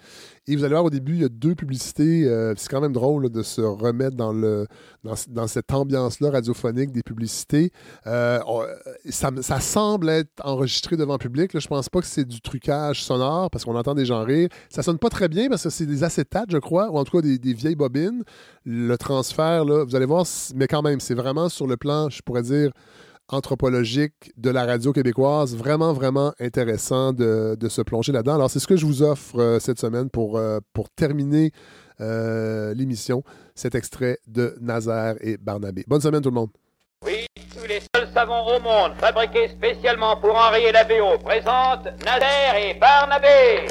Et vous allez voir au début, il y a deux publicités. Euh, c'est quand même drôle de se remettre dans, le, dans, cette ambiance-là radiophonique des publicités. Euh, ça, semble être enregistré devant le public. Là. Je pense pas que c'est du trucage sonore parce qu'on entend des gens rire. Ça sonne pas très bien parce que c'est des acétates, je crois, ou en tout cas des, des vieilles bobines. Le transfert, là, vous allez voir, mais quand même, c'est vraiment sur le plan, je pourrais dire, anthropologique de la radio québécoise. Vraiment, vraiment intéressant de, se plonger là-dedans. Alors, c'est ce que je vous offre euh, cette semaine pour, euh, pour terminer euh, l'émission, cet extrait de Nazaire et Barnabé. Bonne semaine tout le monde. Oui, tous les seuls savons au monde fabriqués spécialement pour la BO présentent Nazaire et Barnabé.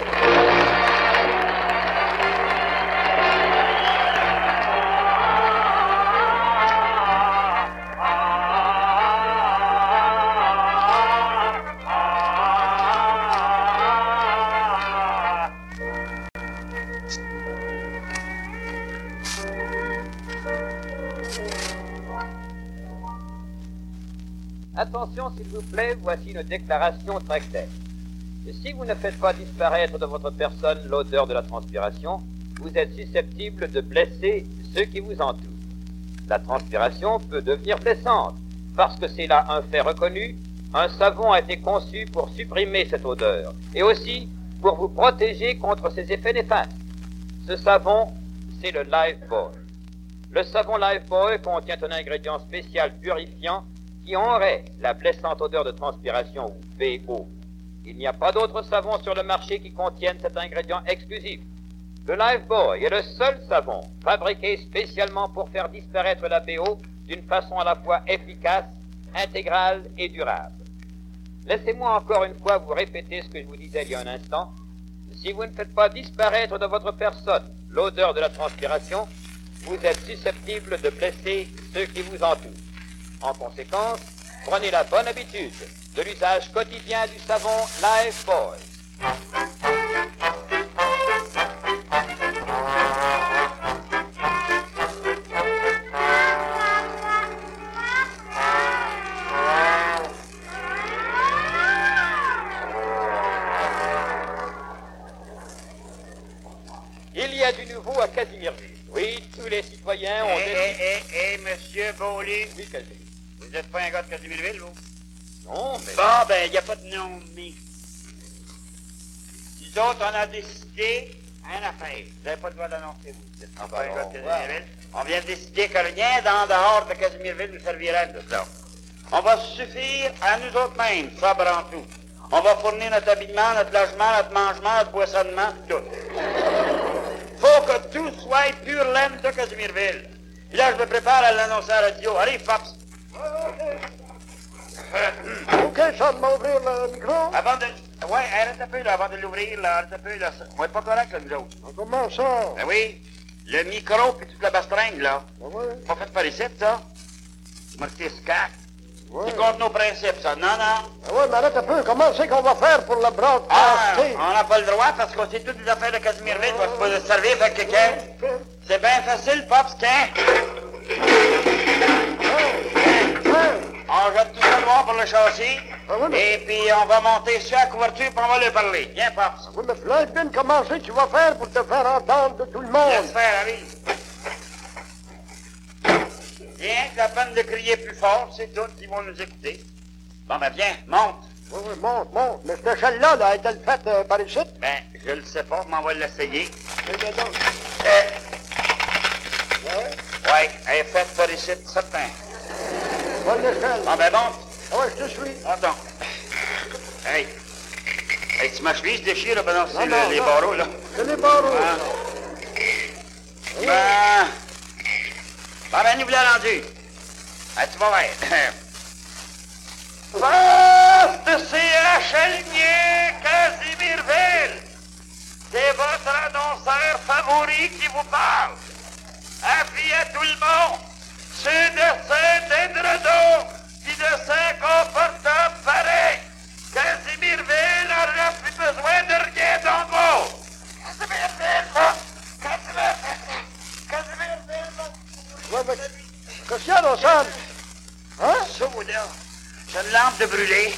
Attention, s'il vous plaît, voici une déclaration très claire. Si vous ne faites pas disparaître de votre personne l'odeur de la transpiration, vous êtes susceptible de blesser ceux qui vous entourent. La transpiration peut devenir blessante, parce que c'est là un fait reconnu, un savon a été conçu pour supprimer cette odeur, et aussi pour vous protéger contre ses effets néfastes. Ce savon, c'est le Lifebuoy. Le savon Lifebuoy contient un ingrédient spécial purifiant qui aurait la blessante odeur de transpiration ou BO. Il n'y a pas d'autre savon sur le marché qui contienne cet ingrédient exclusif. Le Lifebuoy est le seul savon fabriqué spécialement pour faire disparaître la BO d'une façon à la fois efficace, intégrale et durable. Laissez-moi encore une fois vous répéter ce que je vous disais il y a un instant. Si vous ne faites pas disparaître de votre personne l'odeur de la transpiration, vous êtes susceptible de blesser ceux qui vous entourent. En conséquence, prenez la bonne habitude de l'usage quotidien du savon Lifebuoy. Il Vous n'êtes pas un gars de Casimirville, vous? Non, mais... Bon, ben, il n'y a pas de nom, mais... Nous autres, on a décidé un affaire. Vous n'avez pas le droit d'annoncer, vous. Vous n'êtes Ah, pas ben, un gars de on Casimirville. On vient de décider que rien d'en dehors de Casimirville nous servira de ça. On va suffire à nous autres mêmes, sobre en tout. On va fournir notre habillement, notre logement, notre mangement, notre boissonnement, tout. Faut que tout soit pur laine de Casimirville. Puis là, je me prépare à l'annoncer à la radio. Arrive, Pops. OK, ça de m'ouvrir le micro. Avant de... Ouais, arrête un peu, là, avant de l'ouvrir, là, arrête un peu, là. On est pas correct, là, nous autres. Comment ça? Ben oui, le micro puis toute la bastringue, là. Ah ouais? Pas fait par ici, ça. Marqué SCAC. Ouais. C'est contre nos principes, ça. Non, non? Ah ouais, mais arrête un peu. Comment c'est qu'on va faire pour le Ah, broadcaster? on n'a pas le droit parce qu'on sait toutes les affaires de Casimirville. On va se servir avec quelqu'un. C'est bien facile, Pops. On jette tout ça noir pour le châssis. Ah oui, mais- Et puis on va monter sur la couverture puis on va lui parler. Viens, Pops. Oui, mais là, bien comment c'est que tu vas faire pour te faire entendre de tout le monde? Laisse faire, arrive. Viens, la peine de crier plus fort, c'est tout, ils vont nous écouter. Bon, ben viens, monte. Oui, oui, monte, monte. Mais cette échelle-là, là, est-elle faite euh, par ici? Ben, je le sais pas, mais on va l'essayer. Eh bien donc. Euh, Ouais? ouais, elle est faite par ici, certain. Bonne échelle. Bon, ben monte. Ah ouais, je te suis. Attends. Hey. Hey, tu ma chemise déchire, là, ben non, c'est le- les barreaux, là. C'est les barreaux. Hein? ça. Ben. Ah, tu vas voir. Poste de CH Aligné, Casimirville. C'est votre annonceur favori qui vous parle. Avis à tout le monde. Ceux de Saint-Édredon, qui de Saint-Confortable pareil. Casimirville n'aura plus besoin de rien haut. Casimirville, Qu'est-ce qu'il y ça Hein? C'est une lampe de brûler.